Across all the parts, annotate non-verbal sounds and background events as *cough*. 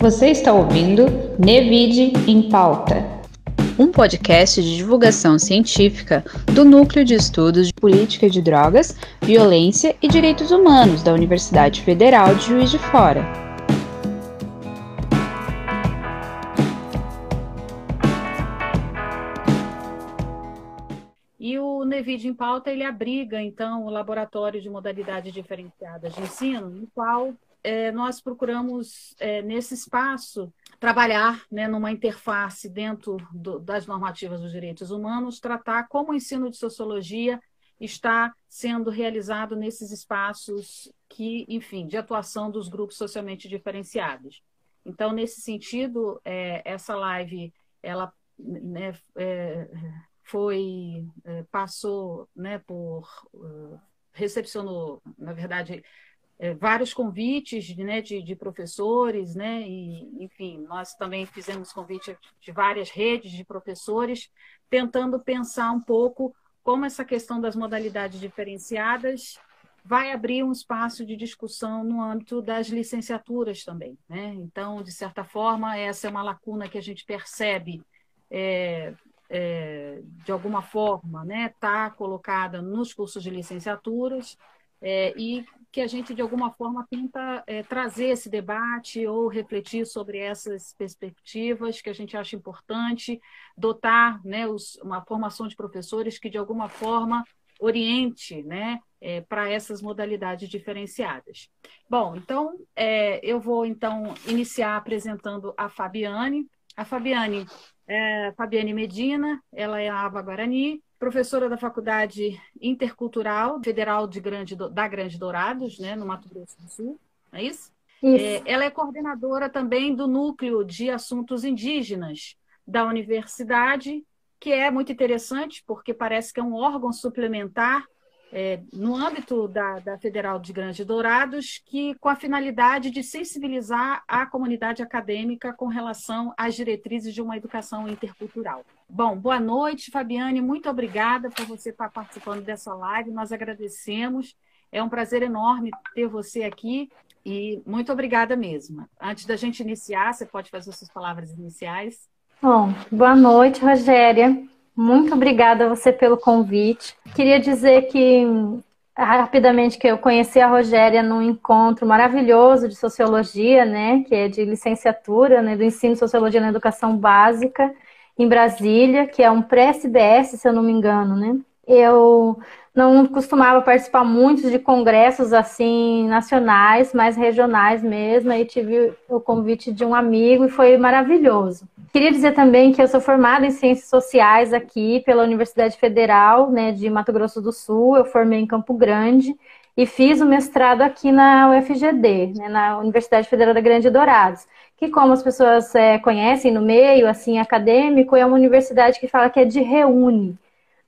Você está ouvindo Nevide em Pauta, um podcast de divulgação científica do Núcleo de Estudos de Política de Drogas, Violência e Direitos Humanos da Universidade Federal de Juiz de Fora. E o Nevide em Pauta ele abriga então o laboratório de modalidades diferenciadas de ensino, no qual é, nós procuramos, é, nesse espaço, trabalhar né, numa interface dentro do, das normativas dos direitos humanos, tratar como o ensino de sociologia está sendo realizado nesses espaços que, enfim, de atuação dos grupos socialmente diferenciados. Então, nesse sentido, é, essa live, ela né, é, foi, é, passou né, por, uh, recepcionou, na verdade, é, vários convites né, de, de, professores, né, e, enfim, nós também fizemos convite de várias redes de professores, tentando pensar um pouco como essa questão das modalidades diferenciadas vai abrir um espaço de discussão no âmbito das licenciaturas também. Né? Então, de certa forma, essa é uma lacuna que a gente percebe, é, é, de alguma forma, está né, tá colocada nos cursos de licenciaturas, é, e que a gente, de alguma forma, tenta é, trazer esse debate ou refletir sobre essas perspectivas que a gente acha importante, dotar né, os, uma formação de professores que, de alguma forma, oriente né, é, para essas modalidades diferenciadas. Bom, então, é, eu vou, então, iniciar apresentando a Fabiane. A Fabiane é Fabiane Medina, ela é a Ava Guarani, professora da Faculdade Intercultural Federal de Grande, da Grande Dourados, né, no Mato Grosso do Sul, é isso? isso. É, ela é coordenadora também do Núcleo de Assuntos Indígenas da Universidade, que é muito interessante, porque parece que é um órgão suplementar é, no âmbito da, da Federal de Grande Dourados, que com a finalidade de sensibilizar a comunidade acadêmica com relação às diretrizes de uma educação intercultural. Bom, boa noite, Fabiane, muito obrigada por você estar participando dessa live, nós agradecemos, é um prazer enorme ter você aqui e muito obrigada mesmo. Antes da gente iniciar, você pode fazer suas palavras iniciais. Bom, boa noite, Rogéria. Muito obrigada a você pelo convite. Queria dizer que rapidamente que eu conheci a Rogéria num encontro maravilhoso de sociologia, né, que é de licenciatura, né, do ensino de sociologia na educação básica em Brasília, que é um pré-CBS, se eu não me engano, né? Eu não costumava participar muito de congressos assim nacionais, mas regionais mesmo, aí tive o convite de um amigo e foi maravilhoso. Queria dizer também que eu sou formada em Ciências Sociais aqui pela Universidade Federal né, de Mato Grosso do Sul. Eu formei em Campo Grande e fiz o mestrado aqui na UFGD, né, na Universidade Federal da Grande Dourados, que como as pessoas é, conhecem no meio assim acadêmico, é uma universidade que fala que é de reúne,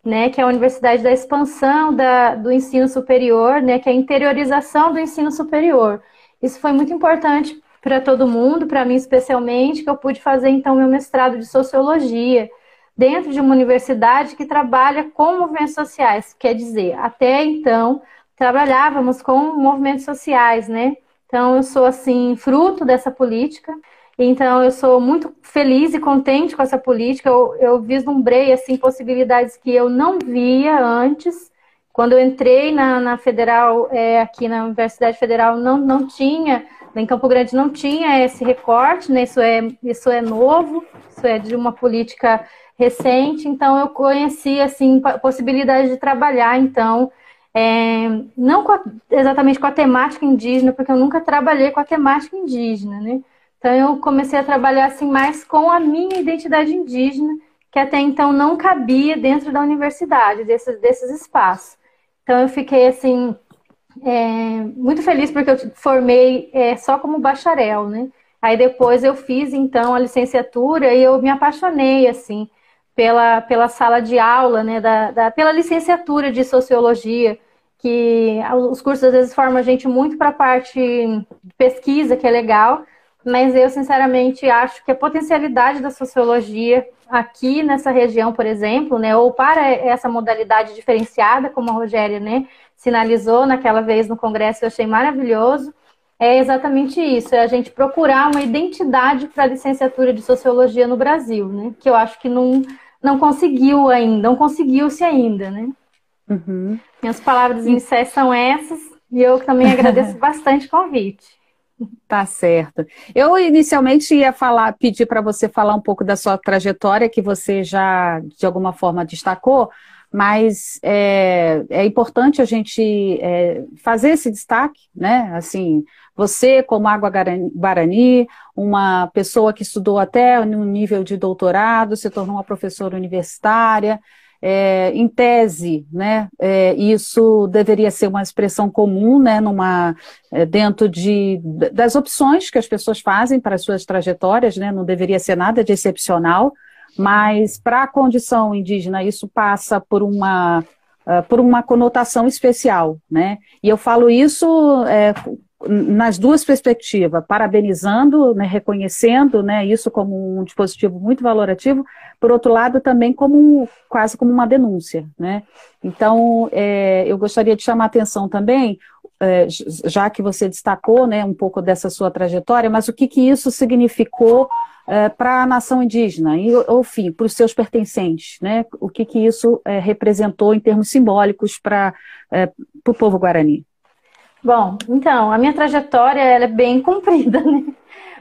né, que é a universidade da expansão da, do ensino superior, né, que é a interiorização do ensino superior. Isso foi muito importante para todo mundo, para mim especialmente, que eu pude fazer então meu mestrado de sociologia dentro de uma universidade que trabalha com movimentos sociais, quer dizer, até então trabalhávamos com movimentos sociais, né? Então eu sou assim fruto dessa política. Então eu sou muito feliz e contente com essa política. Eu, eu vislumbrei assim possibilidades que eu não via antes. Quando eu entrei na, na federal, é, aqui na Universidade Federal, não, não tinha em Campo Grande não tinha esse recorte, né? isso, é, isso é novo, isso é de uma política recente, então eu conheci assim possibilidade de trabalhar, então é, não com a, exatamente com a temática indígena, porque eu nunca trabalhei com a temática indígena, né? Então eu comecei a trabalhar assim mais com a minha identidade indígena, que até então não cabia dentro da universidade, desses, desses espaços. Então eu fiquei assim é, muito feliz porque eu formei é, só como bacharel, né? Aí depois eu fiz então a licenciatura e eu me apaixonei assim pela, pela sala de aula, né? Da, da pela licenciatura de sociologia, que os cursos às vezes formam a gente muito para a parte de pesquisa, que é legal, mas eu sinceramente acho que a potencialidade da sociologia aqui nessa região, por exemplo, né, ou para essa modalidade diferenciada, como a Rogéria, né, sinalizou naquela vez no congresso, eu achei maravilhoso. é exatamente isso, é a gente procurar uma identidade para a licenciatura de sociologia no Brasil, né? Que eu acho que não, não conseguiu ainda, não conseguiu-se ainda, né? Uhum. Minhas palavras iniciais são essas, e eu também agradeço *laughs* bastante o convite. Tá certo. Eu inicialmente ia falar, pedir para você falar um pouco da sua trajetória, que você já de alguma forma destacou, mas é, é importante a gente é, fazer esse destaque, né? Assim, você, como Água Guarani, uma pessoa que estudou até no nível de doutorado, se tornou uma professora universitária, é, em tese, né, é, isso deveria ser uma expressão comum, né, numa, é, dentro de, das opções que as pessoas fazem para as suas trajetórias, né, não deveria ser nada de excepcional, mas para a condição indígena isso passa por uma, uh, por uma conotação especial, né, e eu falo isso é, nas duas perspectivas, parabenizando, né, reconhecendo né, isso como um dispositivo muito valorativo, por outro lado, também como quase como uma denúncia. Né? Então, é, eu gostaria de chamar a atenção também, é, já que você destacou né, um pouco dessa sua trajetória, mas o que, que isso significou é, para a nação indígena, e, enfim, para os seus pertencentes, né? o que, que isso é, representou em termos simbólicos para é, o povo guarani. Bom, então, a minha trajetória é bem *laughs* comprida, né?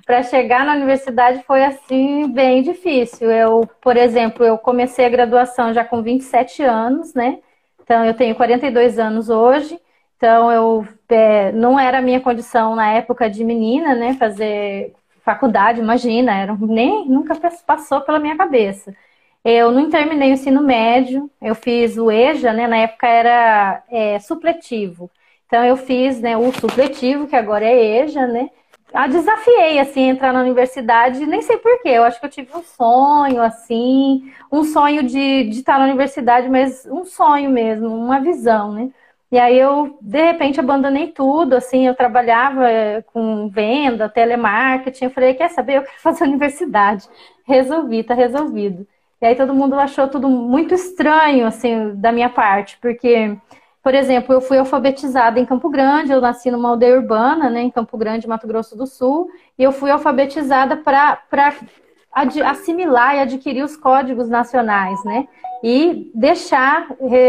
Para chegar na universidade foi assim bem difícil. Eu, por exemplo, eu comecei a graduação já com 27 anos, né? Então eu tenho 42 anos hoje. Então eu é, não era a minha condição na época de menina, né? Fazer faculdade, imagina, era, nem nunca passou pela minha cabeça. Eu não terminei o ensino médio, eu fiz o EJA, né? Na época era é, supletivo. Então eu fiz né, o supletivo, que agora é EJA, né? A desafiei, assim, entrar na universidade, nem sei porquê, eu acho que eu tive um sonho, assim, um sonho de, de estar na universidade, mas um sonho mesmo, uma visão, né? E aí eu, de repente, abandonei tudo, assim, eu trabalhava eh, com venda, telemarketing, eu falei, quer saber, eu quero fazer *laughs* universidade. Resolvi, tá resolvido. E aí todo mundo achou tudo muito estranho, assim, da minha parte, porque por exemplo, eu fui alfabetizada em Campo Grande, eu nasci numa aldeia urbana, né, em Campo Grande, Mato Grosso do Sul, e eu fui alfabetizada para assimilar e adquirir os códigos nacionais, né? E deixar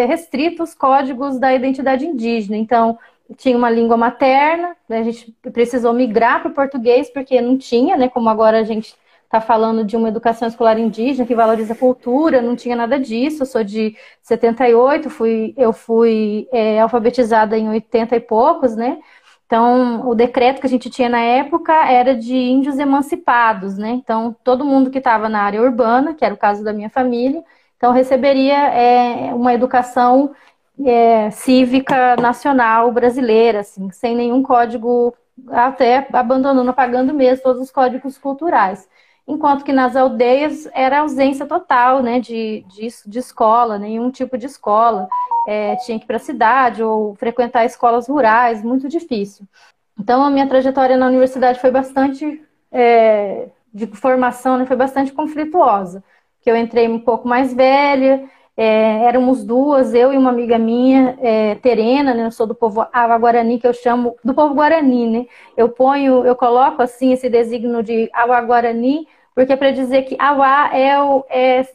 restritos os códigos da identidade indígena. Então, tinha uma língua materna, né, a gente precisou migrar para o português, porque não tinha, né? Como agora a gente está falando de uma educação escolar indígena que valoriza a cultura, não tinha nada disso. Eu sou de 78, fui, eu fui é, alfabetizada em 80 e poucos, né? Então, o decreto que a gente tinha na época era de índios emancipados, né? Então, todo mundo que estava na área urbana, que era o caso da minha família, então receberia é, uma educação é, cívica nacional brasileira, assim, sem nenhum código, até abandonando, apagando mesmo todos os códigos culturais enquanto que nas aldeias era ausência total né, de, de, de escola, nenhum tipo de escola. É, tinha que ir para a cidade ou frequentar escolas rurais, muito difícil. Então, a minha trajetória na universidade foi bastante, é, de formação, né, foi bastante conflituosa. Que eu entrei um pouco mais velha, é, éramos duas, eu e uma amiga minha, é, Terena, né? Eu sou do povo Ava Guarani, que eu chamo do povo Guarani, né? Eu ponho, eu coloco assim esse designo de Ava Guarani porque é para dizer que Auá é o é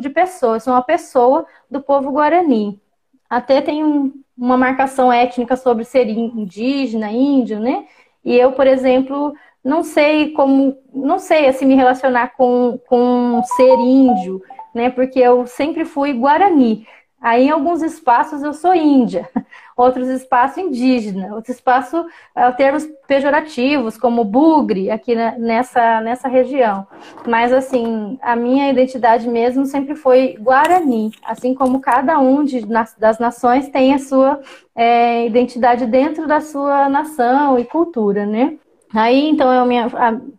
de pessoa, sou uma pessoa do povo guarani. Até tem um, uma marcação étnica sobre ser indígena, índio, né? E eu, por exemplo, não sei como, não sei assim me relacionar com, com ser índio, né? Porque eu sempre fui guarani. Aí, em alguns espaços, eu sou índia, *laughs* outros espaços indígena, outros espaços uh, termos pejorativos, como bugre, aqui nessa, nessa região. Mas, assim, a minha identidade mesmo sempre foi guarani, assim como cada um de, das nações tem a sua é, identidade dentro da sua nação e cultura, né? Aí, então, eu minha,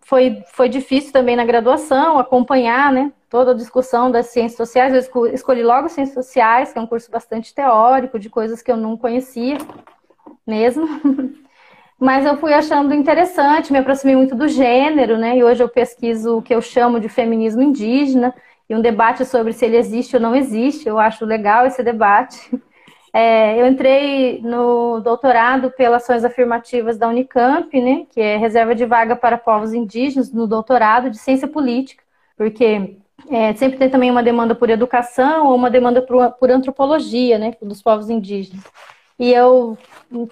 foi, foi difícil também na graduação acompanhar, né? Toda a discussão das ciências sociais. Eu escolhi logo ciências sociais, que é um curso bastante teórico, de coisas que eu não conhecia mesmo. *laughs* Mas eu fui achando interessante, me aproximei muito do gênero, né? E hoje eu pesquiso o que eu chamo de feminismo indígena e um debate sobre se ele existe ou não existe. Eu acho legal esse debate. *laughs* É, eu entrei no doutorado pelas ações afirmativas da Unicamp, né, que é reserva de vaga para povos indígenas no doutorado de ciência política, porque é, sempre tem também uma demanda por educação ou uma demanda por, por antropologia, né, dos povos indígenas. E eu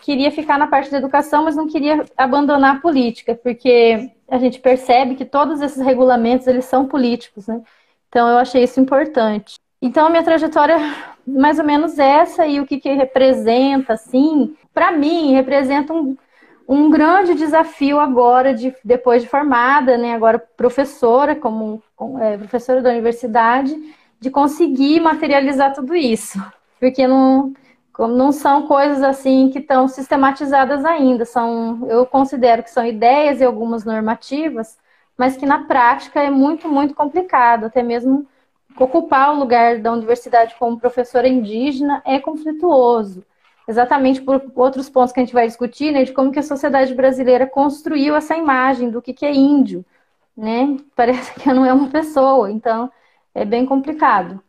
queria ficar na parte da educação, mas não queria abandonar a política, porque a gente percebe que todos esses regulamentos eles são políticos, né? Então eu achei isso importante. Então a minha trajetória mais ou menos essa e o que, que representa, assim, para mim representa um, um grande desafio agora de depois de formada, né? Agora professora como é, professora da universidade, de conseguir materializar tudo isso, porque não não são coisas assim que estão sistematizadas ainda, são eu considero que são ideias e algumas normativas, mas que na prática é muito muito complicado, até mesmo ocupar o lugar da universidade como professora indígena é conflituoso. Exatamente por outros pontos que a gente vai discutir, né, de como que a sociedade brasileira construiu essa imagem do que, que é índio, né? *laughs* Parece que não é uma pessoa, então é bem complicado.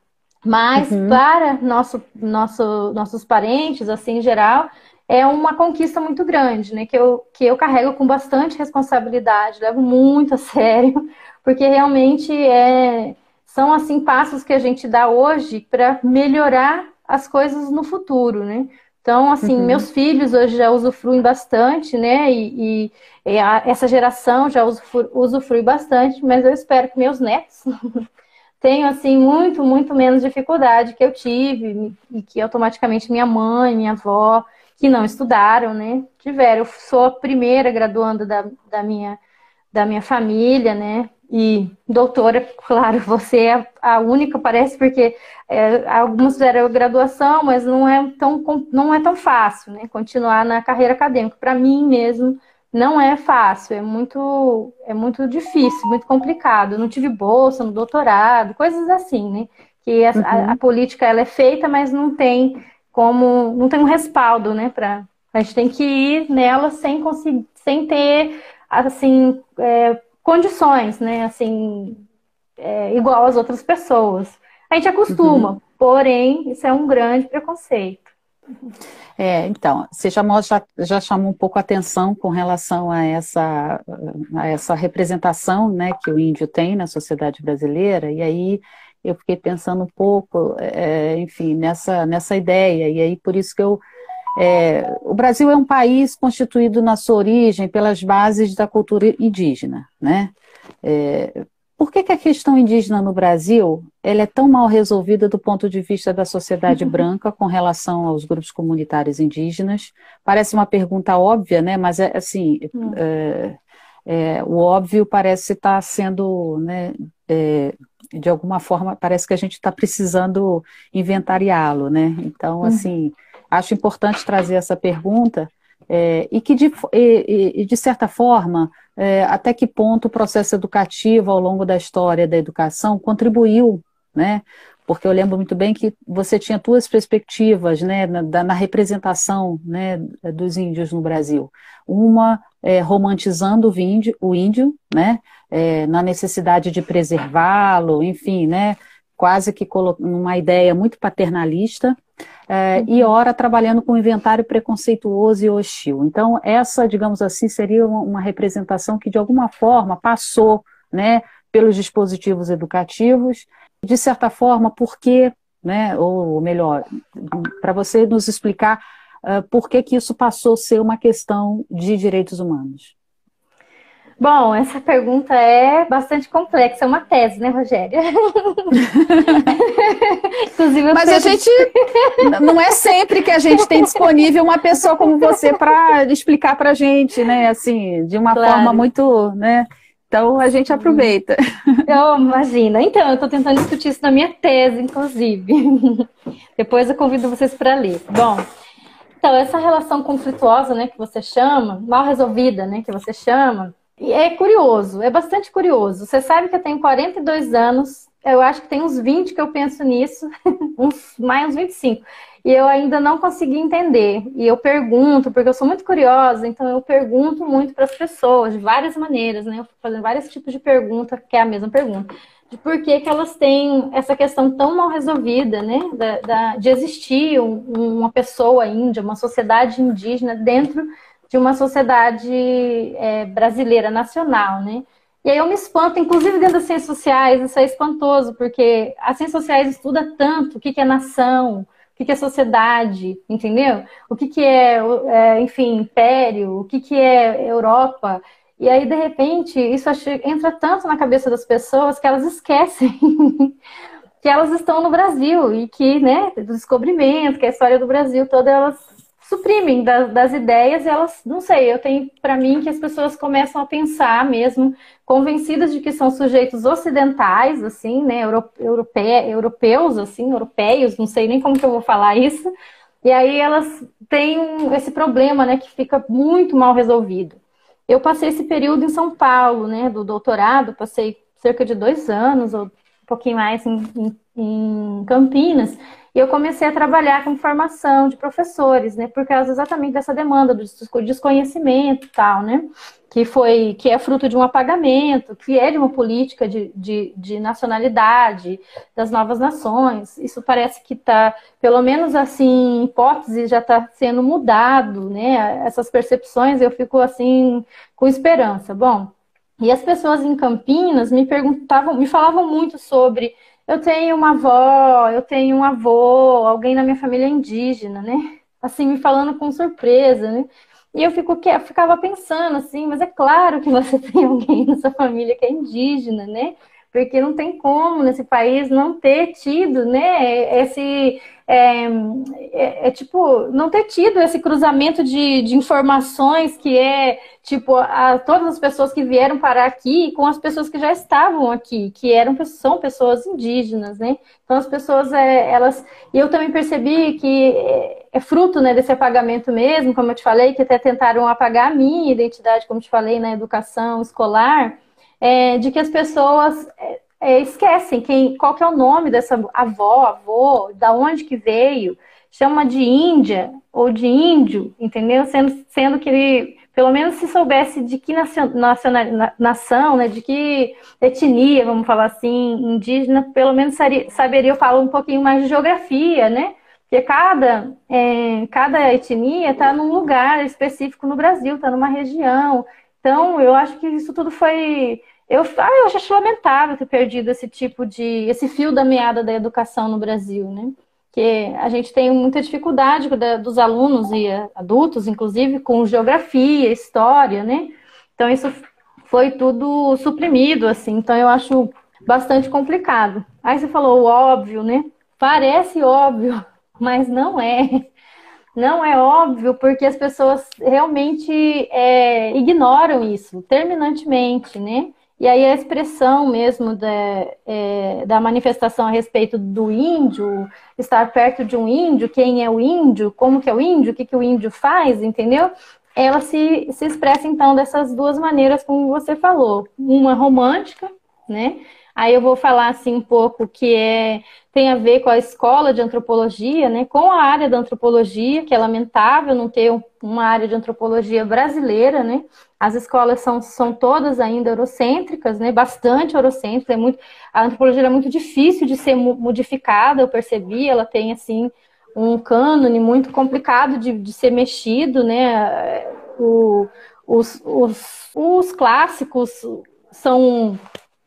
Mas uhum. para nosso, nosso, nossos parentes, assim, em geral, é uma conquista muito grande, né? Que eu, que eu carrego com bastante responsabilidade, levo muito a *laughs* sério, porque realmente é, são assim passos que a gente dá hoje para melhorar as coisas no futuro, né? Então, assim, uhum. meus filhos hoje já usufruem bastante, né? E, e, e a, essa geração já usufrui, usufrui bastante, mas eu espero que meus netos *laughs* tenham, assim, muito, muito menos dificuldade que eu tive e que automaticamente minha mãe, minha avó, que não estudaram, né? Tiveram. Eu sou a primeira graduanda da, da, minha, da minha família, né? E doutora, *laughs* claro, você é a única, parece, porque é, alguns fizeram graduação, mas não é tão, não é tão fácil, né? Continuar na carreira acadêmica. Para mim mesmo, não é fácil, é muito, é muito difícil, muito complicado. Eu não tive bolsa no doutorado, coisas assim, né? Que a, uhum. a, a política ela é feita, mas não tem como, não tem um respaldo, né? Pra, a gente tem que ir nela sem conseguir, sem ter assim. É, condições, né? Assim, é, igual às outras pessoas. A gente acostuma, uhum. porém, isso é um grande preconceito. É, então, você chamou, já, já chamou um pouco a atenção com relação a essa, a essa representação né, que o índio tem na sociedade brasileira, e aí eu fiquei pensando um pouco, é, enfim, nessa, nessa ideia, e aí por isso que eu é, o Brasil é um país constituído na sua origem pelas bases da cultura indígena, né? É, por que, que, a questão indígena no Brasil ela é tão mal resolvida do ponto de vista da sociedade *laughs* branca com relação aos grupos comunitários indígenas? Parece uma pergunta óbvia, né? Mas é assim, hum. é, é, o óbvio parece estar sendo, né, é, de alguma forma, parece que a gente está precisando inventariá-lo, né? Então, hum. assim, acho importante trazer essa pergunta é, e que, de, e, e, de certa forma, é, até que ponto o processo educativo ao longo da história da educação contribuiu, né? Porque eu lembro muito bem que você tinha duas perspectivas, né, na, na representação, né, dos índios no Brasil. Uma é, romantizando o índio, o índio né, é, na necessidade de preservá-lo, enfim, né, quase que numa ideia muito paternalista, é, uhum. e ora trabalhando com inventário preconceituoso e hostil. Então, essa, digamos assim, seria uma, uma representação que, de alguma forma, passou né, pelos dispositivos educativos, de certa forma, porque, né, ou melhor, para você nos explicar uh, por que, que isso passou a ser uma questão de direitos humanos. Bom, essa pergunta é bastante complexa, é uma tese, né, Rogéria? *laughs* Mas a gente não é sempre que a gente tem disponível uma pessoa como você para explicar para a gente, né? Assim, de uma claro. forma muito, né? Então a gente aproveita. Eu imagino. Então, eu estou tentando discutir isso na minha tese, inclusive. *laughs* Depois eu convido vocês para ler. Bom, então essa relação conflituosa, né, que você chama, mal resolvida, né, que você chama, e é curioso, é bastante curioso. Você sabe que eu tenho 42 anos, eu acho que tem uns 20 que eu penso nisso, *laughs* uns, mais uns 25. E eu ainda não consegui entender. E eu pergunto, porque eu sou muito curiosa, então eu pergunto muito para as pessoas, de várias maneiras, né? Eu fico fazendo vários tipos de pergunta, que é a mesma pergunta. de por que, que elas têm essa questão tão mal resolvida, né? Da, da, de existir um, uma pessoa índia, uma sociedade indígena dentro de uma sociedade é, brasileira nacional, né? E aí eu me espanto, inclusive dentro das ciências sociais, isso é espantoso, porque as ciências sociais estuda tanto o que, é nação, o que, é sociedade, entendeu? O que, que é, é, enfim, império, o que, que é Europa. E aí, de repente, isso entra tanto na cabeça das pessoas que elas esquecem *laughs* que elas estão no Brasil e que, né, do descobrimento, que a história do Brasil toda, elas suprimem das, das ideias e elas, não sei, eu tenho para mim que as pessoas começam a pensar mesmo, convencidas de que são sujeitos ocidentais, assim, né, europe, europeus, assim, europeus, não sei nem como que eu vou falar isso, e aí elas têm esse problema, né, que fica muito mal resolvido. Eu passei esse período em São Paulo, né, do doutorado, passei cerca de dois anos, ou um pouquinho mais em, em, em Campinas, e eu comecei a trabalhar com formação de professores, né? Por causa exatamente dessa demanda do desconhecimento e tal, né? Que foi, que é fruto de um apagamento, que é de uma política de, de, de nacionalidade das novas nações. Isso parece que está, pelo menos assim, hipótese já está sendo mudado, né? Essas percepções eu fico assim com esperança. Bom, e as pessoas em Campinas me perguntavam, me falavam muito sobre eu tenho uma avó, eu tenho um avô, alguém na minha família é indígena, né? Assim, me falando com surpresa, né? E eu fico, eu ficava pensando assim, mas é claro que você *laughs* tem alguém na sua família que é indígena, né? Porque não tem como nesse país não ter tido, né? Esse, é, é, é, tipo, não ter tido esse cruzamento de, de informações que é, tipo, a, todas as pessoas que vieram parar aqui com as pessoas que já estavam aqui, que eram, são pessoas indígenas, né? Então as pessoas, é, elas... E eu também percebi que é, é fruto, né, desse apagamento mesmo, como eu te falei, que até tentaram apagar a minha identidade, como te falei, na educação escolar, é, de que as pessoas é, esquecem quem, qual que é o nome dessa avó, avô, da onde que veio, chama de Índia ou de índio, entendeu? Sendo, sendo que ele, pelo menos se soubesse de que nacion, nacional, nação, né, de que etnia, vamos falar assim, indígena, pelo menos saberia, saberia falar um pouquinho mais de geografia, né? Porque cada, é, cada etnia está num lugar específico no Brasil, está numa região. Então, eu acho que isso tudo foi eu, ah, eu acho lamentável ter perdido esse tipo de. esse fio da meada da educação no Brasil, né? Que a gente tem muita dificuldade dos alunos e adultos, inclusive, com geografia, história, né? Então, isso foi tudo suprimido, assim. Então, eu acho bastante complicado. Aí você falou óbvio, né? Parece óbvio, *laughs* mas não é. Não é óbvio porque as pessoas realmente é, ignoram isso terminantemente, né? E aí a expressão mesmo da, é, da manifestação a respeito do índio, estar perto de um índio, quem é o índio, como que é o índio, o que, que o índio faz, entendeu? Ela se, se expressa então dessas duas maneiras, como você falou. Uma romântica, né? Aí eu vou falar assim um pouco que é tem a ver com a escola de antropologia, né, com a área da antropologia, que é lamentável não ter uma área de antropologia brasileira, né? As escolas são, são todas ainda eurocêntricas, né? Bastante eurocêntricas, é muito a antropologia é muito difícil de ser modificada, eu percebi, ela tem assim um cânone muito complicado de, de ser mexido, né? O, os, os, os clássicos são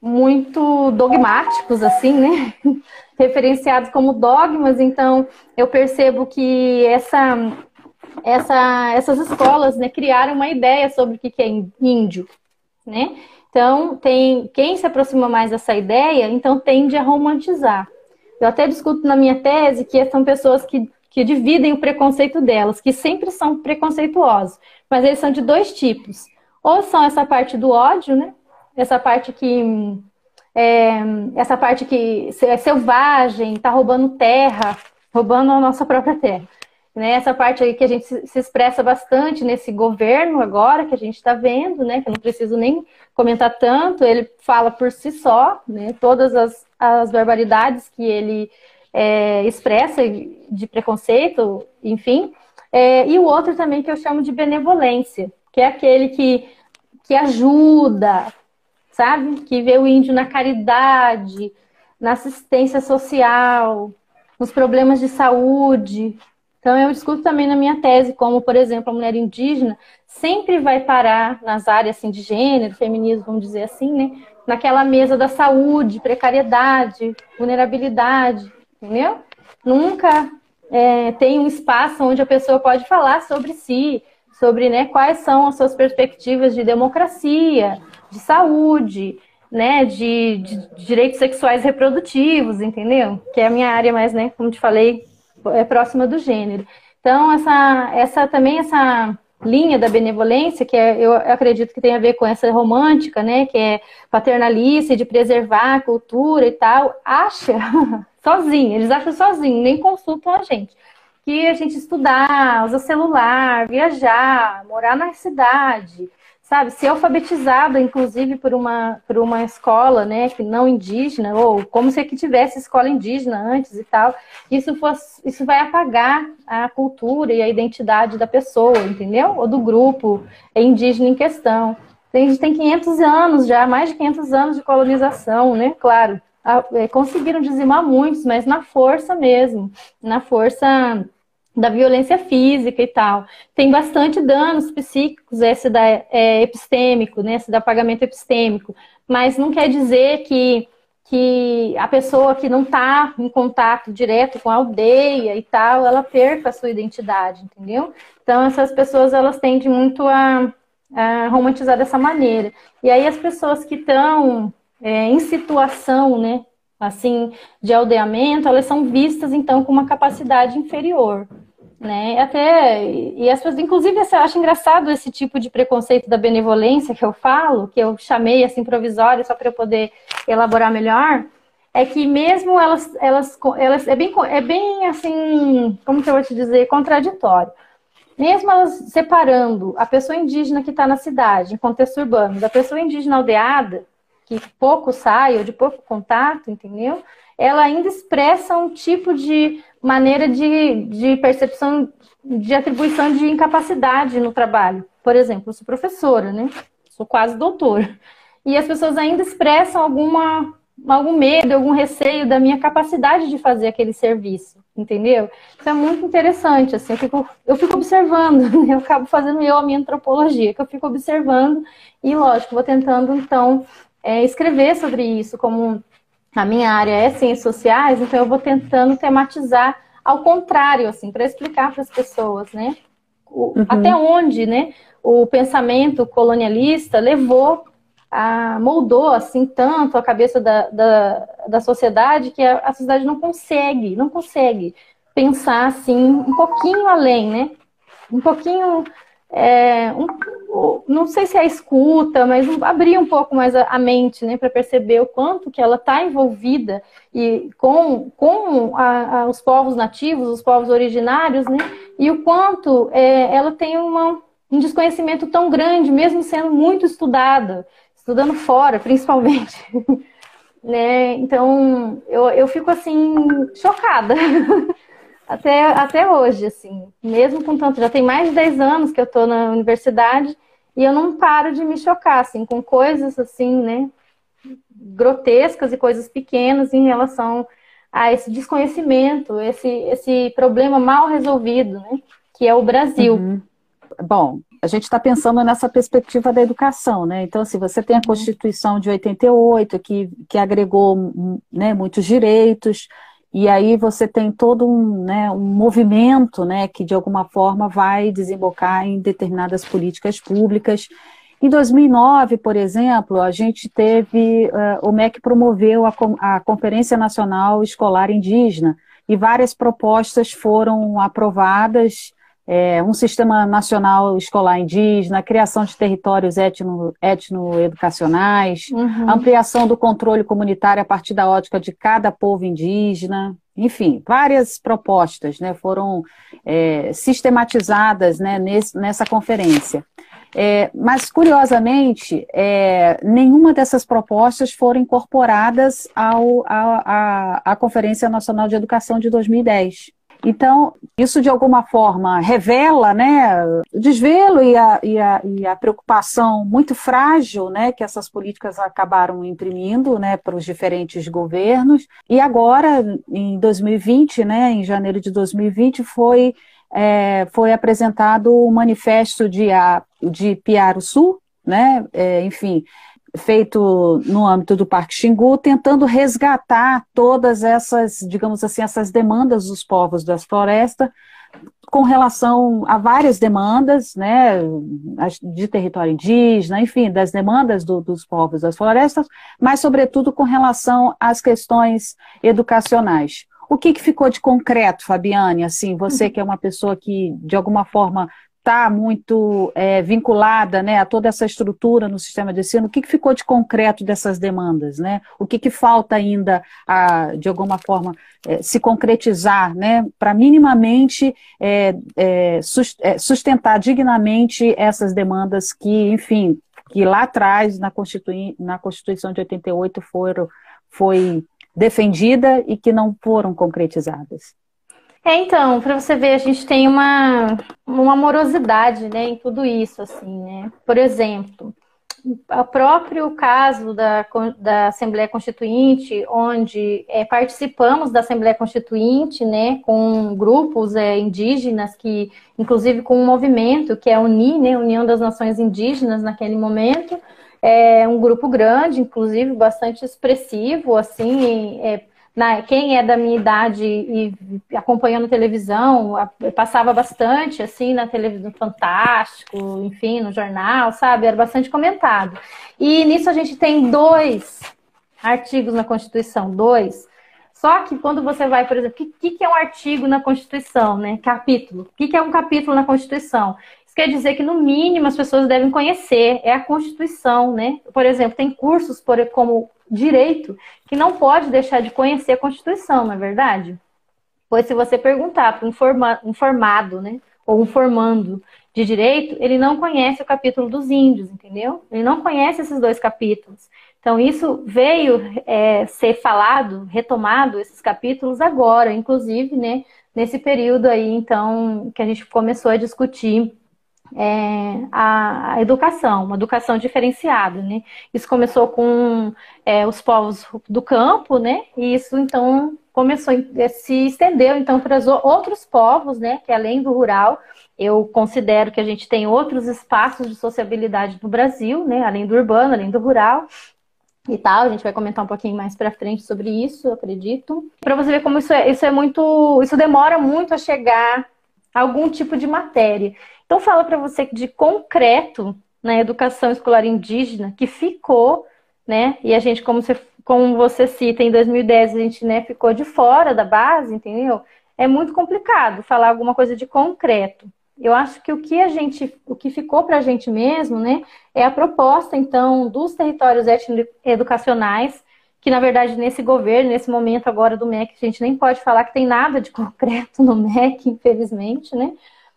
muito dogmáticos, assim, né? *laughs* Referenciados como dogmas, então eu percebo que essa, essa, essas escolas né, criaram uma ideia sobre o que é índio, né? Então, tem quem se aproxima mais dessa ideia, então tende a romantizar. Eu até discuto na minha tese que são pessoas que, que dividem o preconceito delas, que sempre são preconceituosos, mas eles são de dois tipos. Ou são essa parte do ódio, né? Essa parte que é, essa parte que é selvagem, está roubando terra, roubando a nossa própria terra. Né? Essa parte aí que a gente se expressa bastante nesse governo agora, que a gente está vendo, né? que eu não preciso nem comentar tanto, ele fala por si só, né? todas as, as barbaridades que ele é, expressa de preconceito, enfim. É, e o outro também que eu chamo de benevolência, que é aquele que, que ajuda, sabe? Que vê o índio na caridade, na assistência social, nos problemas de saúde. Então, eu discuto também na minha tese como, por exemplo, a mulher indígena sempre vai parar nas áreas assim, de gênero, feminismo, vamos dizer assim, né? Naquela mesa da saúde, precariedade, vulnerabilidade, entendeu? Nunca é, tem um espaço onde a pessoa pode falar sobre si, sobre né, quais são as suas perspectivas de democracia, de saúde, né, de, de, direitos sexuais reprodutivos, entendeu? Que é a minha área mais, né, como te falei, é próxima do gênero. Então, essa, essa também essa linha da benevolência, que é, eu acredito que tem a ver com essa romântica, né, que é paternalista, de preservar a cultura e tal, acha *laughs* sozinho, eles acham sozinho, nem consultam a gente. Que a gente estudar, usar celular, viajar, morar na cidade, sabe, ser alfabetizado, inclusive, por uma, por uma escola, né, que não indígena, ou como se que tivesse escola indígena antes e tal, isso, fosse, isso vai apagar a cultura e a identidade da pessoa, entendeu? Ou do grupo indígena em questão. A gente tem 500 anos já, mais de 500 anos de colonização, né, claro, é, conseguiram dizimar muitos, mas na força mesmo, na força da violência física e tal. Tem bastante danos psíquicos, esse da é, epistêmico, né, esse da pagamento epistêmico, mas não quer dizer que, que a pessoa que não está em contato direto com a aldeia e tal, ela perca a sua identidade, entendeu? Então, essas pessoas, elas tendem muito a, a romantizar dessa maneira. E aí, as pessoas que estão é, em situação, né, assim, de aldeamento, elas são vistas, então, com uma capacidade inferior né? Até e as pessoas, inclusive, eu acho engraçado esse tipo de preconceito da benevolência que eu falo, que eu chamei assim provisório só para eu poder elaborar melhor, é que mesmo elas, elas, elas é bem, é bem assim, como que eu vou te dizer, contraditório. Mesmo elas separando a pessoa indígena que está na cidade, em contexto urbano, da pessoa indígena aldeada, que pouco sai ou de pouco contato, entendeu? Ela ainda expressa um tipo de maneira de, de percepção de atribuição de incapacidade no trabalho. Por exemplo, eu sou professora, né? Sou quase doutora. E as pessoas ainda expressam alguma, algum medo, algum receio da minha capacidade de fazer aquele serviço, entendeu? Isso é muito interessante, assim, eu fico, eu fico observando, *laughs* né? eu acabo fazendo eu a minha antropologia, que eu fico observando e, lógico, vou tentando, então, é, escrever sobre isso como a minha área é ciências sociais, então eu vou tentando tematizar ao contrário, assim, para explicar para as pessoas, né? O, uhum. Até onde, né? O pensamento colonialista levou a, moldou assim tanto a cabeça da, da, da sociedade que a, a sociedade não consegue, não consegue pensar assim um pouquinho além, né? Um pouquinho é, um, não sei se é a escuta, mas abrir um pouco mais a, mente, né, para perceber o quanto que ela está envolvida e com, com a, a, os povos nativos, os povos originários, né, e o quanto é, ela tem uma, um desconhecimento tão grande, mesmo sendo muito estudada, estudando fora, principalmente. *laughs* né? Então, eu, eu fico assim, chocada. *laughs* até, até hoje, assim, mesmo com tanto, já tem mais de 10 anos que eu estou na universidade e eu não paro de me chocar, assim, com coisas assim, né, grotescas e coisas pequenas em relação a esse desconhecimento, esse, esse problema mal resolvido, né, que é o Brasil. Uhum. Bom, a gente está pensando nessa perspectiva da educação, né? Então, se assim, você tem a uhum. Constituição de 88, que, que agregou né, muitos direitos, e aí você tem todo um, né, um movimento né, que, de alguma forma, vai desembocar em determinadas políticas públicas. Em 2009, por exemplo, a gente teve, uh, o MEC promoveu a, a Conferência Nacional Escolar Indígena, e várias propostas foram aprovadas é, um sistema nacional escolar indígena, criação de territórios etno-educacionais, uhum. ampliação do controle comunitário a partir da ótica de cada povo indígena, enfim, várias propostas né, foram é, sistematizadas né, nesse, nessa conferência. É, mas, curiosamente, é, nenhuma dessas propostas foram incorporadas ao, à, à Conferência Nacional de Educação de 2010. Então, isso de alguma forma revela né, o desvelo e a, e, a, e a preocupação muito frágil né, que essas políticas acabaram imprimindo né, para os diferentes governos. E agora, em 2020, né, em janeiro de 2020, foi, é, foi apresentado o manifesto de, de Piaro Sul, né, é, enfim, feito no âmbito do Parque Xingu, tentando resgatar todas essas, digamos assim, essas demandas dos povos das florestas com relação a várias demandas, né, de território indígena, enfim, das demandas do, dos povos das florestas, mas sobretudo com relação às questões educacionais. O que, que ficou de concreto, Fabiane? Assim, você que é uma pessoa que de alguma forma está muito é, vinculada né, a toda essa estrutura no sistema de ensino, o que, que ficou de concreto dessas demandas? Né? O que, que falta ainda, a, de alguma forma, é, se concretizar né, para minimamente é, é, é, sustentar dignamente essas demandas que, enfim, que lá atrás, na, Constitui na Constituição de 88, foram, foi defendida e que não foram concretizadas? É, então, para você ver, a gente tem uma, uma amorosidade né, em tudo isso, assim, né? Por exemplo, o próprio caso da, da Assembleia Constituinte, onde é, participamos da Assembleia Constituinte, né, com grupos é, indígenas, que, inclusive com um movimento que é a UNI, né, União das Nações Indígenas, naquele momento, é um grupo grande, inclusive bastante expressivo, assim, é, na, quem é da minha idade e acompanhando televisão, passava bastante, assim, na televisão Fantástico, enfim, no jornal, sabe? Era bastante comentado. E nisso a gente tem dois artigos na Constituição, dois. Só que quando você vai, por exemplo, o que, que, é um artigo na Constituição, né? Capítulo. O que, que é um capítulo na Constituição? Isso quer dizer que, no mínimo, as pessoas devem conhecer, é a Constituição, né? Por exemplo, tem cursos por, como direito que não pode deixar de conhecer a Constituição, não é verdade? Pois se você perguntar para um, forma, um formado, né, ou um formando de direito, ele não conhece o capítulo dos índios, entendeu? Ele não conhece esses dois capítulos. Então, isso veio é, ser falado, retomado, esses capítulos agora, inclusive, né, nesse período aí, então, que a gente começou a discutir é, a, educação, uma educação diferenciada, né? Isso começou com é, os povos do campo, né? E isso então começou a se estendeu então para os outros povos, né? Que além do rural, eu considero que a gente tem outros espaços de sociabilidade no Brasil, né? Além do urbano, além do rural. E tal, a gente vai comentar um pouquinho mais para frente sobre isso, eu acredito. Para você ver como isso é, isso é muito, isso demora muito a chegar a algum tipo de matéria. Então, fala para você de concreto na educação escolar indígena que ficou, né? E a gente, como você, como você cita, em 2010 a gente né, ficou de fora da base, entendeu? É muito complicado falar alguma coisa de concreto. Eu acho que o que a gente, o que ficou para a gente mesmo, né, é a proposta então dos territórios educacionais, que na verdade nesse governo, nesse momento agora do MEC, a gente nem pode falar que tem nada de concreto no *laughs* MEC, infelizmente, né?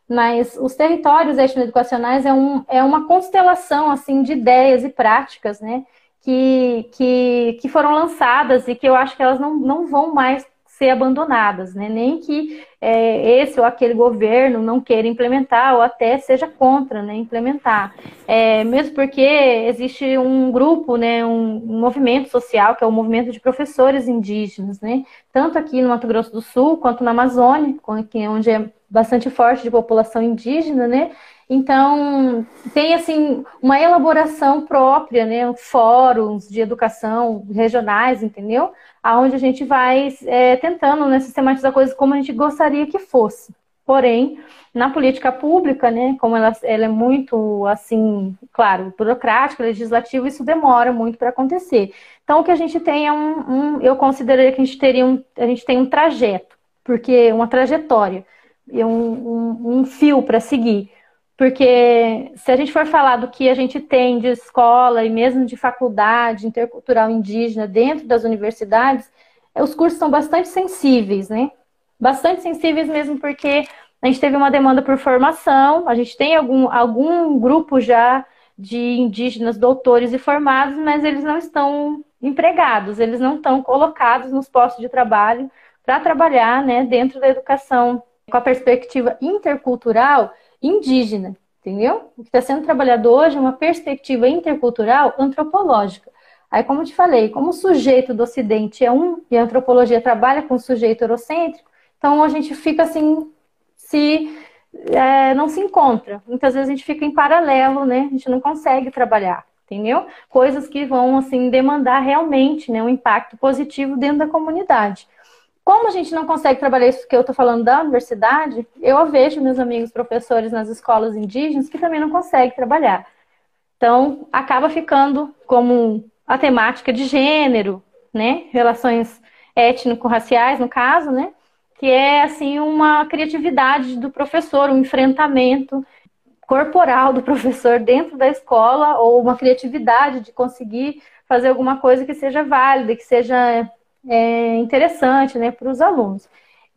Mas os territórios etnoeducacionais é, um, é uma constelação assim de ideias e práticas, né, que, que, que foram lançadas e que eu acho que elas não, não vão mais ser abandonadas, né? nem que é, esse ou aquele governo não queira implementar ou até seja contra né, implementar. É, mesmo porque existe um grupo, né, um, um, movimento social, que é o movimento de professores indígenas, né? tanto aqui no Mato Grosso do Sul quanto na Amazônia, onde é bastante forte de população indígena, né? Então, tem assim uma elaboração própria, né? Fóruns de educação regionais, entendeu? Aonde a gente vai é, tentando né, sistematizar coisas como a gente gostaria que fosse. Porém, na política pública, né, como ela, ela é muito, assim, claro, burocrática, legislativa, isso demora muito para acontecer. Então, o que a gente tem é um, um, eu consideraria que a gente teria um, a gente tem um trajeto, porque uma trajetória um, um, um fio para seguir. Porque se a gente for falar do que a gente tem de escola e mesmo de faculdade intercultural indígena dentro das universidades, os cursos são bastante sensíveis, né? Bastante sensíveis mesmo porque a gente teve uma demanda por formação, a gente tem algum, algum grupo já de indígenas doutores e formados, mas eles não estão empregados, eles não estão colocados nos postos de trabalho para trabalhar né, dentro da educação com a perspectiva intercultural indígena, entendeu? O que está sendo trabalhado hoje é uma perspectiva intercultural antropológica. Aí, como te falei, como o sujeito do Ocidente é um, e a antropologia trabalha com o sujeito eurocêntrico, então a gente fica assim, se é, não se encontra. Muitas vezes a gente fica em paralelo, né? A gente não consegue trabalhar, entendeu? Coisas que vão, assim, demandar realmente né, um impacto positivo dentro da comunidade. Como a gente não consegue trabalhar isso que eu estou falando da universidade, eu vejo meus amigos professores nas escolas indígenas que também não conseguem trabalhar. Então, acaba ficando como a temática de gênero, né? Relações étnico-raciais, no caso, né? Que é, assim, uma criatividade do professor, um enfrentamento corporal do professor dentro da escola ou uma criatividade de conseguir fazer alguma coisa que seja válida, que seja é, interessante né, para os alunos.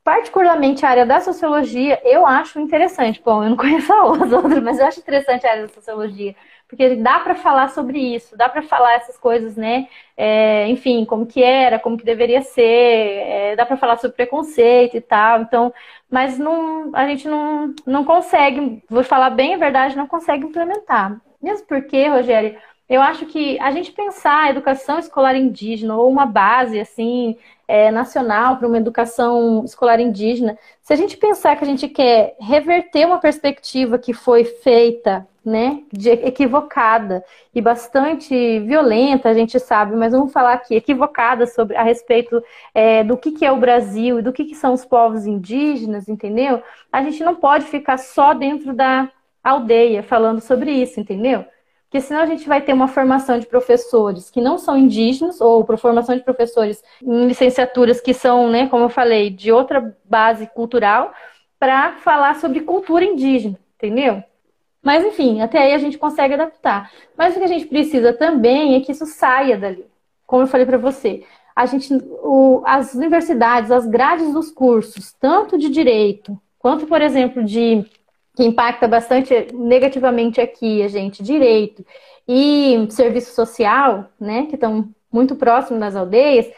Particularmente a área da sociologia, eu acho interessante. Bom, eu não *laughs* conheço as outras, mas eu acho interessante a área da sociologia, porque dá para falar sobre isso, dá para falar essas coisas, né? É, enfim, como que era, como que deveria ser, é, dá para falar sobre preconceito e tal. Então, mas não, a gente não, não consegue, vou falar bem a verdade, não consegue implementar. Mesmo porque, Rogério, eu acho que a gente pensar a educação escolar indígena ou uma base assim é, nacional para uma educação escolar indígena, se a gente pensar que a gente quer reverter uma perspectiva que foi feita, né, de equivocada e bastante violenta, a gente sabe, mas vamos falar aqui equivocada sobre a respeito é, do que, que é o Brasil e do que, que são os povos indígenas, entendeu? A gente não pode ficar só dentro da aldeia falando sobre isso, entendeu? Porque senão a gente vai ter uma formação de professores que não são indígenas, ou formação de professores em licenciaturas que são, né, como eu falei, de outra base cultural, para falar sobre cultura indígena, entendeu? Mas enfim, até aí a gente consegue adaptar. Mas o que a gente precisa também é que isso saia dali. Como eu falei para você, a gente, o, as universidades, as grades dos cursos, tanto de direito quanto, por exemplo, de que impacta bastante negativamente aqui a gente, direito e serviço social, né, que estão muito próximos das aldeias,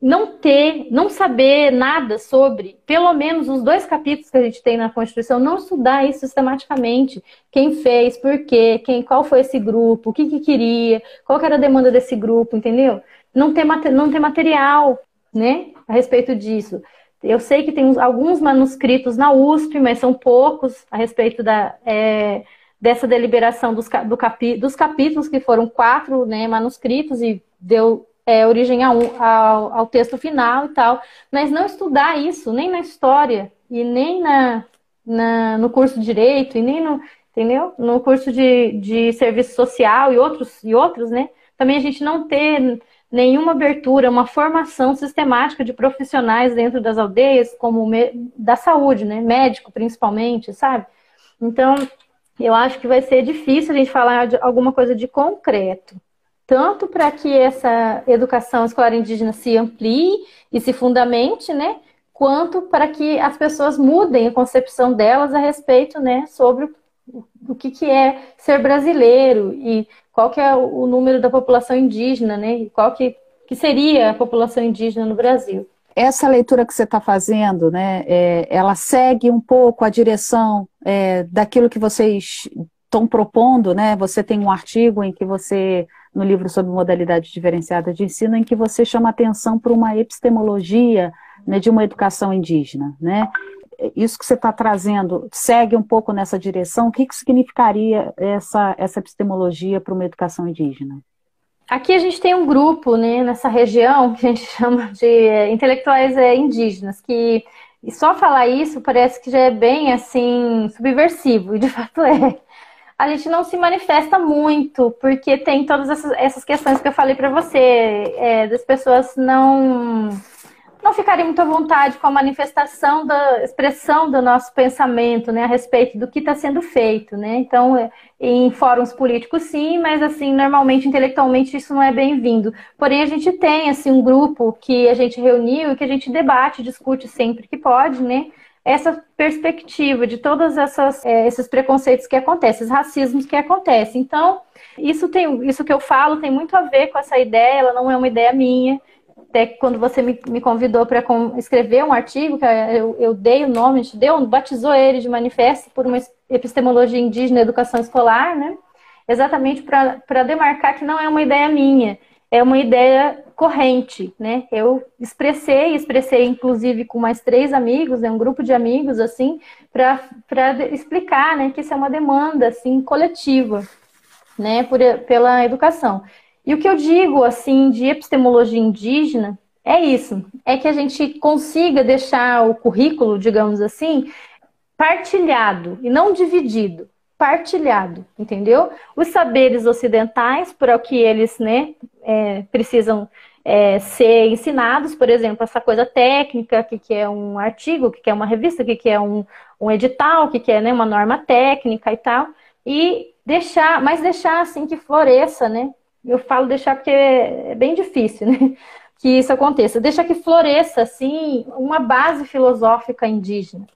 não ter, não saber nada sobre, pelo menos os dois capítulos que a gente tem na Constituição, não estudar isso sistematicamente. Quem fez, por quê, quem, qual foi esse grupo, o que, que queria, qual que era a demanda desse grupo, entendeu? Não ter, não ter material, né, a respeito disso. Eu sei que tem alguns manuscritos na USP, mas são poucos a respeito da, é, dessa deliberação dos, do capi, dos capítulos, que foram quatro né, manuscritos e deu é, origem um, ao, ao, texto final e tal. Mas não estudar isso, nem na história, e nem na, na no curso de Direito, e nem no, entendeu? no curso de, de Serviço Social e outros, e outros, né? Também a gente não ter nenhuma abertura, uma formação sistemática de profissionais dentro das aldeias, como da saúde, né? Médico principalmente, sabe? Então, eu acho que vai ser difícil a gente falar de alguma coisa de concreto. Tanto para que essa educação escolar indígena se amplie e se fundamente, né? Quanto para que as pessoas mudem a concepção delas a respeito, né? Sobre o que, que é ser brasileiro e qual que é o número da população indígena, né? Qual que, que seria a população indígena no Brasil. Essa leitura que você está fazendo, né, é, ela segue um pouco a direção é, daquilo que vocês estão propondo, né? Você tem um artigo em que você, no livro sobre modalidade diferenciada de ensino, em que você chama atenção para uma epistemologia né, de uma educação indígena, né? Isso que você está trazendo segue um pouco nessa direção? O que, que significaria essa, essa epistemologia para uma educação indígena? Aqui a gente tem um grupo né, nessa região que a gente *laughs* chama de intelectuais é, indígenas, que e só falar isso parece que já é bem assim subversivo, e de *laughs* fato é. A gente não se manifesta muito, porque tem todas essas, essas questões que eu falei para você, é, das pessoas não não ficarem muito à vontade com a manifestação da expressão do nosso pensamento, né, a respeito do que está sendo feito, né? Então, é, em fóruns políticos, sim, mas assim, normalmente, intelectualmente, isso não é bem-vindo. Porém, a gente tem assim um grupo que a gente reuniu e que a gente debate, discute sempre que pode, né? Essa perspectiva de todos é, esses preconceitos que acontecem, esses racismos que acontecem. Então, isso tem, isso que eu falo tem muito a ver com essa ideia. Ela não é uma ideia minha até quando você me, me convidou para escrever um artigo, que eu, eu, dei o nome, a gente deu, batizou ele de Manifesto por uma Epistemologia Indígena e Educação Escolar, né? Exatamente para demarcar que não é uma ideia minha, é uma ideia corrente, né? Eu expressei, expressei inclusive com mais três amigos, né, um grupo de amigos, assim, para explicar, né, que isso é uma demanda, assim, coletiva, né, por, pela educação. E o que eu digo, assim, de epistemologia indígena é isso, é que a gente consiga deixar o currículo, digamos assim, partilhado e não dividido, partilhado, entendeu? Os saberes ocidentais, para o que eles, né, é, precisam é, ser ensinados, por exemplo, essa coisa técnica, o que, que é um artigo, o que, que é uma revista, o que, que é um, um edital, o que, que é né, uma norma técnica e tal, e deixar, mas deixar assim que floresça, né? Eu falo deixar porque é bem difícil, né? *laughs* Que isso aconteça. Deixar que floresça, assim, uma base filosófica indígena.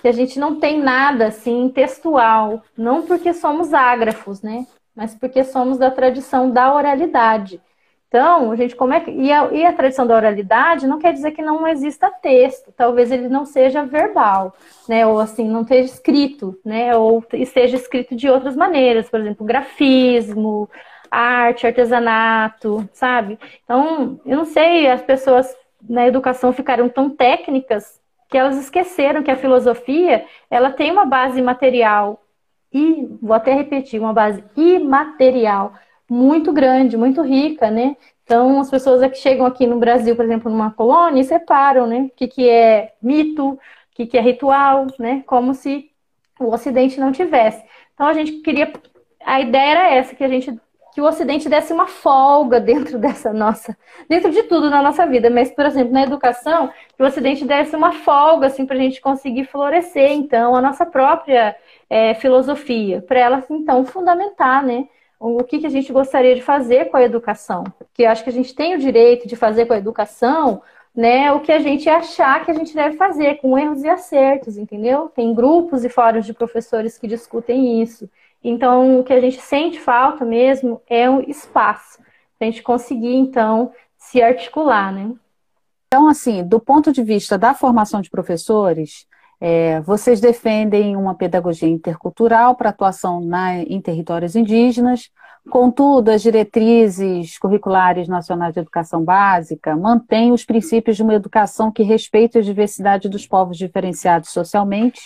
Que a gente não tem nada, assim, textual. Não porque somos ágrafos, né? Mas porque somos da tradição da oralidade. Então, a gente como é que. E a, e a, tradição da oralidade não quer dizer que não exista texto, talvez ele não seja verbal, né? Ou assim, não esteja escrito, né? Ou esteja escrito de outras maneiras, por exemplo, grafismo, arte, artesanato, sabe? Então, eu não sei, as pessoas na educação ficaram tão técnicas que elas esqueceram que a filosofia ela tem uma base material e vou até repetir, uma base imaterial muito grande, muito rica, né? Então, as pessoas que chegam aqui no Brasil, por exemplo, numa colônia, separam, né? O que, que é mito, o que, que é ritual, né? Como se o Ocidente não tivesse. Então, a gente queria... A ideia era essa, que a gente que o Ocidente desse uma folga *laughs* dentro dessa nossa, dentro de tudo na nossa vida, mas, por exemplo, na educação, que o Ocidente desse uma folga, assim, para a gente conseguir florescer, então, a nossa própria é, filosofia, para ela, então, fundamentar, né, o que, que a gente gostaria de fazer com a educação. Porque acho que a gente tem o direito de fazer com a educação né, o que a gente achar que a gente deve fazer, com erros e acertos, entendeu? Tem grupos e fóruns de professores que discutem isso. Então, o que a gente sente falta mesmo é um espaço para a gente conseguir, então, se articular, né? Então, assim, do ponto de vista da formação de professores, é, vocês defendem uma pedagogia intercultural para atuação na, em territórios indígenas, contudo, as diretrizes curriculares nacionais de educação básica mantêm os princípios de uma educação que respeite a diversidade dos povos diferenciados socialmente,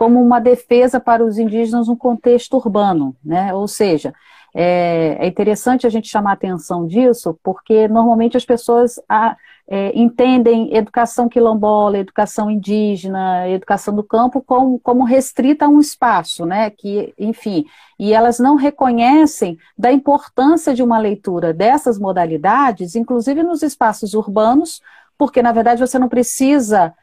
como uma defesa para os indígenas no contexto urbano, né? Ou seja, é, é interessante a gente chamar a atenção disso, porque normalmente as pessoas a, é, entendem educação quilombola, educação indígena, educação do campo como, como restrita a um espaço, né? Que, enfim, e elas não reconhecem da importância de uma leitura dessas modalidades, inclusive nos espaços urbanos, porque na verdade você não precisa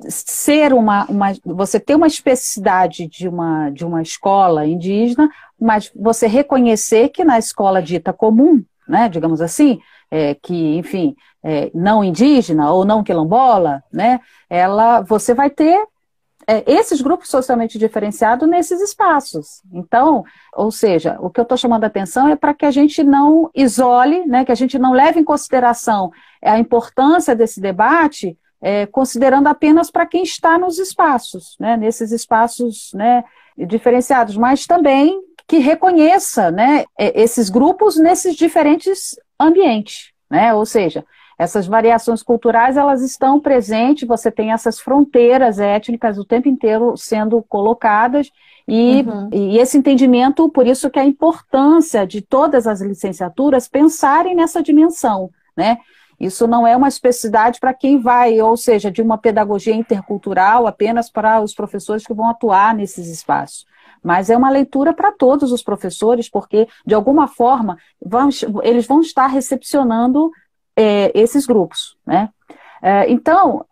ser uma, uma você ter uma especificidade de uma, de uma escola indígena, mas você reconhecer que na escola dita comum, né, digamos assim, é, que, enfim, é, não indígena ou não quilombola, né, ela, você vai ter é, esses grupos socialmente diferenciados nesses espaços. Então, ou seja, o que eu estou chamando a atenção é para que a gente não isole, né, que a gente não leve em consideração a importância desse debate, é, considerando apenas para quem está nos espaços, né, nesses espaços né, diferenciados, mas também que reconheça né, é, esses grupos nesses diferentes ambientes, né? Ou seja, essas variações culturais elas estão presentes, você tem essas fronteiras étnicas o tempo inteiro sendo colocadas e, uhum. e, esse entendimento, por isso que a importância de todas as licenciaturas pensarem nessa dimensão, né? Isso não é uma especificidade para quem vai, ou seja, de uma pedagogia intercultural apenas para os professores que vão atuar nesses espaços mas é uma leitura para todos os professores, porque, de alguma forma, vão, eles vão estar recepcionando é, esses grupos. Né? É, então,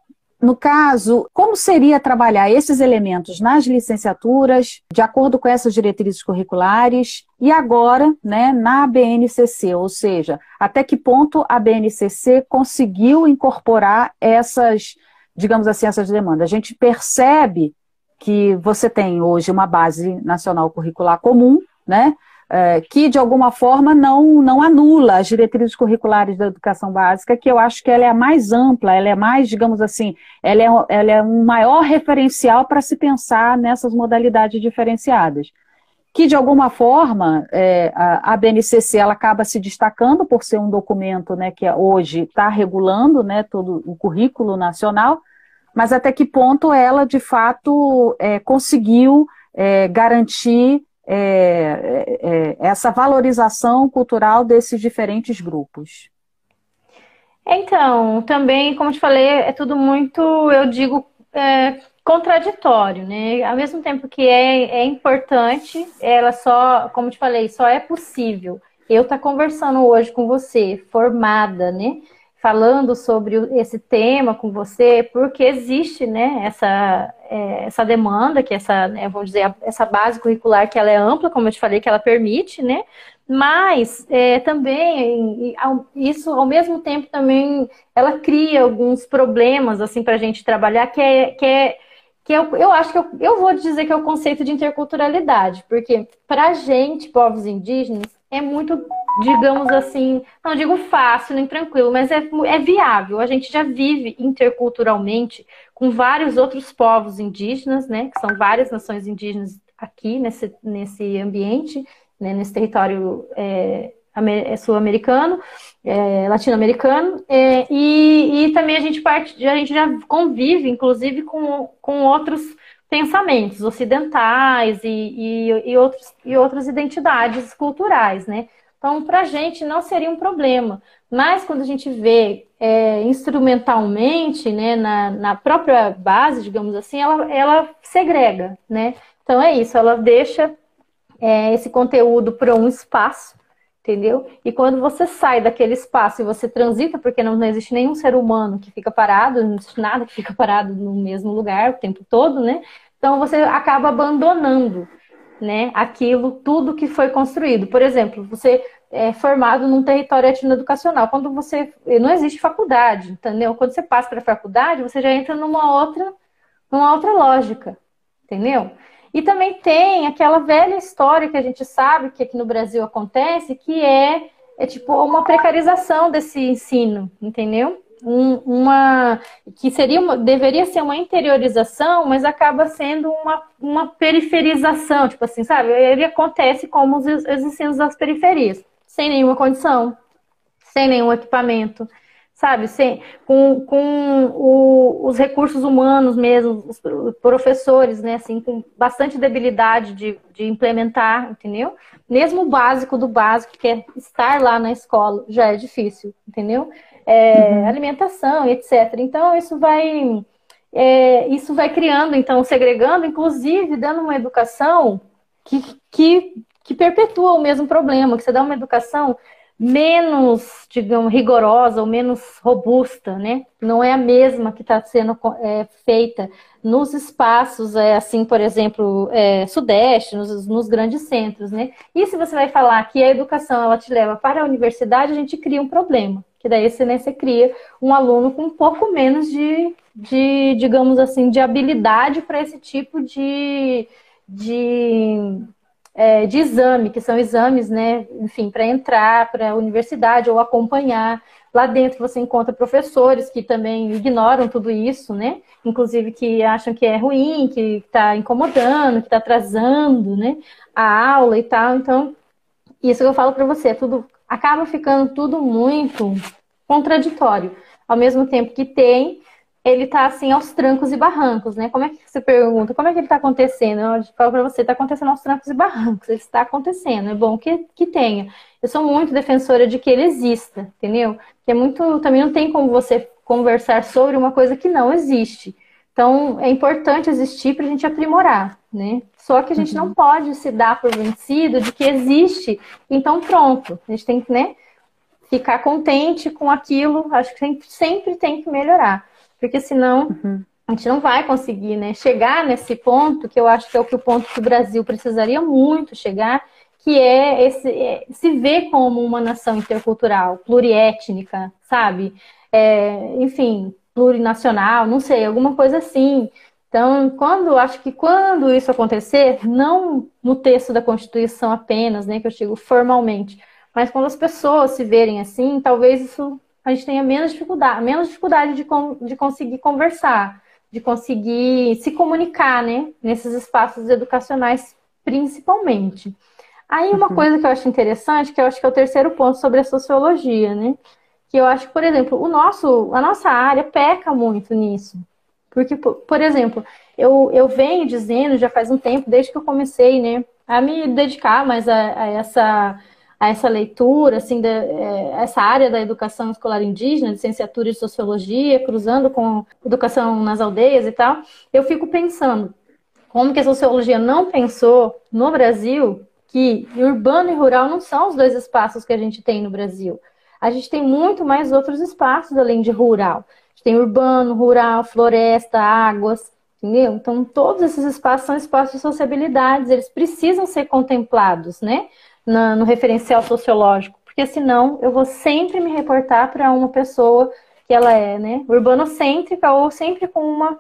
no caso, como seria trabalhar esses elementos nas licenciaturas, de acordo com essas diretrizes curriculares, e agora, né, na BNCC, ou seja, até que ponto a BNCC conseguiu incorporar essas, digamos assim, essas demandas? A gente percebe que você tem hoje uma base nacional curricular comum, né? É, que de alguma forma não, não anula as diretrizes curriculares da educação básica, que eu acho que ela é a mais ampla, ela é mais, digamos assim, ela é, ela é um maior referencial para se pensar nessas modalidades diferenciadas. Que de alguma forma é, a, a BNCC ela acaba se destacando por ser um documento né, que hoje está regulando né, todo o currículo nacional, mas até que ponto ela de fato é, conseguiu é, garantir é, é, é, essa valorização cultural desses diferentes grupos? Então, também, como te falei, é tudo muito, eu digo, é, contraditório, né? Ao mesmo tempo que é, é importante, ela só, como te falei, só é possível eu estar tá conversando hoje com você, formada, né? Falando sobre esse tema com você, porque existe, né, essa, é, essa demanda, que essa, né, vamos dizer, essa base curricular que ela é ampla, como eu te falei, que ela permite, né, mas é, também isso ao mesmo tempo também ela cria alguns problemas assim para a gente trabalhar que é que é que eu, eu acho que eu, eu vou dizer que é o conceito de interculturalidade, porque para a gente, povos indígenas, é muito, digamos assim, não digo fácil nem tranquilo, mas é, é viável. A gente já vive interculturalmente com vários outros povos indígenas, né? Que são várias nações indígenas aqui nesse, nesse ambiente, né, nesse território é, é sul-americano, é, latino-americano, é, e, e também a gente, parte, a gente já convive, inclusive, com, com outros pensamentos ocidentais e, e, e, outros, e outras identidades culturais, né? Então, para a gente não seria um problema. Mas quando a gente vê é, instrumentalmente, né, na, na, própria base, digamos assim, ela, ela segrega, né? Então é isso, ela deixa é, esse conteúdo para um espaço, entendeu? E quando você sai daquele espaço e você transita, porque não, não existe nenhum ser humano que fica parado, não existe nada que fica parado no mesmo lugar o tempo todo, né? Então você acaba abandonando, né, aquilo, tudo que foi construído. Por exemplo, você é formado num território etnoeducacional. Quando você não existe faculdade, entendeu? Quando você passa para a faculdade, você já entra numa outra, numa outra lógica, entendeu? E também tem aquela velha história que a gente sabe que aqui no Brasil acontece, que é, é tipo uma precarização desse ensino, entendeu? Um, uma que seria uma, deveria ser uma interiorização, mas acaba sendo uma, uma periferização, tipo assim, sabe? Ele acontece como os, os ensinos das periferias, sem nenhuma condição, sem nenhum equipamento, sabe? Sem, com com o, os recursos humanos mesmo, os professores, né? Assim, com bastante debilidade de, de implementar, entendeu? Mesmo o básico do básico, que é estar lá na escola, já é difícil, entendeu? é, uhum. alimentação, etc. Então, isso vai, é, isso vai criando, então, segregando, inclusive dando uma educação que, que, que perpetua o mesmo problema, que você dá uma educação menos, digamos, rigorosa ou menos robusta, né? Não é a mesma que está sendo é, feita nos espaços, é, assim, por exemplo, é, sudeste, nos, nos, grandes centros, né? E se você vai falar que a educação ela te leva para a universidade, a gente cria um problema, que daí você, né, você cria um aluno com um pouco menos de, de digamos assim, de habilidade para esse tipo de, de, é, de exame, que são exames, né, enfim, para entrar para a universidade ou acompanhar. Lá dentro você encontra professores que também ignoram tudo isso, né? Inclusive que acham que é ruim, que está incomodando, que está atrasando, né? A aula e tal. Então, isso que eu falo para você, é tudo acaba ficando tudo muito contraditório. Ao mesmo tempo que tem, ele está assim aos trancos e barrancos, né? Como é que você pergunta? Como é que ele está acontecendo? Eu falo para você, está acontecendo aos trancos e barrancos. Ele está acontecendo. É bom que, que tenha. Eu sou muito defensora de que ele exista, entendeu? Que é muito. Também não tem como você conversar sobre uma coisa que não existe. Então, é importante existir para a gente aprimorar, né? Só que a gente uhum. não pode se dar por vencido de que existe, então pronto. A gente tem que, né, ficar contente com aquilo. Acho que sempre, sempre tem que melhorar, porque senão uhum. a gente não vai conseguir, né, chegar nesse ponto que eu acho que é o que o ponto que o Brasil precisaria muito chegar, que é esse é, se ver como uma nação intercultural, pluriétnica, sabe? É, enfim, plurinacional, não sei, alguma coisa assim. Então, quando acho que quando isso acontecer, não no texto da Constituição apenas, né, que eu digo formalmente, mas quando as pessoas se verem assim, talvez isso a gente tenha menos dificuldade, menos dificuldade de, de conseguir conversar, de conseguir se comunicar, né, nesses espaços educacionais, principalmente. Aí uma uhum. coisa que eu acho interessante, que eu acho que é o terceiro ponto sobre a sociologia, né, que eu acho, por exemplo, o nosso, a nossa área peca muito nisso. Porque, por exemplo, eu, eu venho dizendo já faz um tempo, desde que eu comecei, né, a me dedicar mais a, a essa a essa leitura, assim, de, é, essa área da educação escolar indígena, licenciatura de sociologia, cruzando com educação nas aldeias e tal, eu fico pensando como que a sociologia não pensou no Brasil que urbano e rural não são os dois espaços que a gente tem no Brasil. A gente tem muito mais outros espaços além de rural. A gente tem urbano, rural, floresta, águas, entendeu? Então, todos esses espaços são espaços de sociabilidades, eles precisam ser contemplados, né? Na, no referencial sociológico, porque senão eu vou sempre me reportar para uma pessoa que ela é, né, urbanocêntrica ou sempre com uma,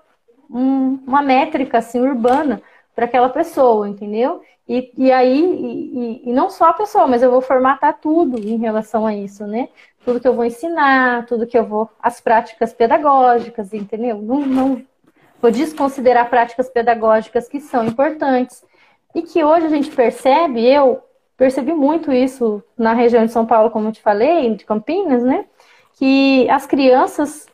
um, uma métrica assim urbana para aquela pessoa, entendeu? E, e aí, e, e, não só a pessoa, mas eu vou formatar tudo em relação a isso, né? Tudo que eu vou ensinar, tudo que eu vou. as práticas pedagógicas, entendeu? Não, não vou desconsiderar práticas pedagógicas que são importantes. E que hoje a gente percebe, eu, percebi muito isso na região de São Paulo, como eu te falei, de Campinas, né? Que as crianças,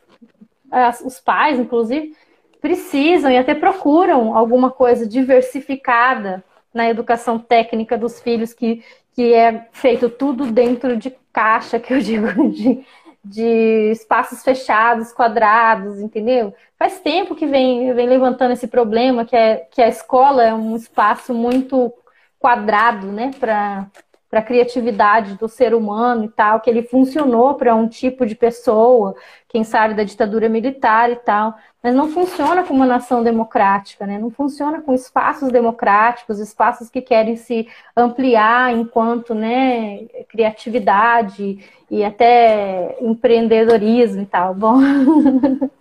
as, os pais, inclusive, precisam e até procuram alguma coisa diversificada na educação técnica dos filhos, que, que é feito tudo dentro de caixa, que eu digo, *laughs* de, de espaços fechados, quadrados, entendeu? Faz tempo que vem, vem levantando esse problema, que, é, que a escola é um espaço muito quadrado, né, para a criatividade do ser humano e tal, que ele funcionou para um tipo de pessoa, quem sabe da ditadura militar e tal, mas não funciona como uma nação democrática, né? Não funciona com espaços democráticos, espaços que querem se ampliar enquanto, né, criatividade e até empreendedorismo e tal. Bom, *laughs*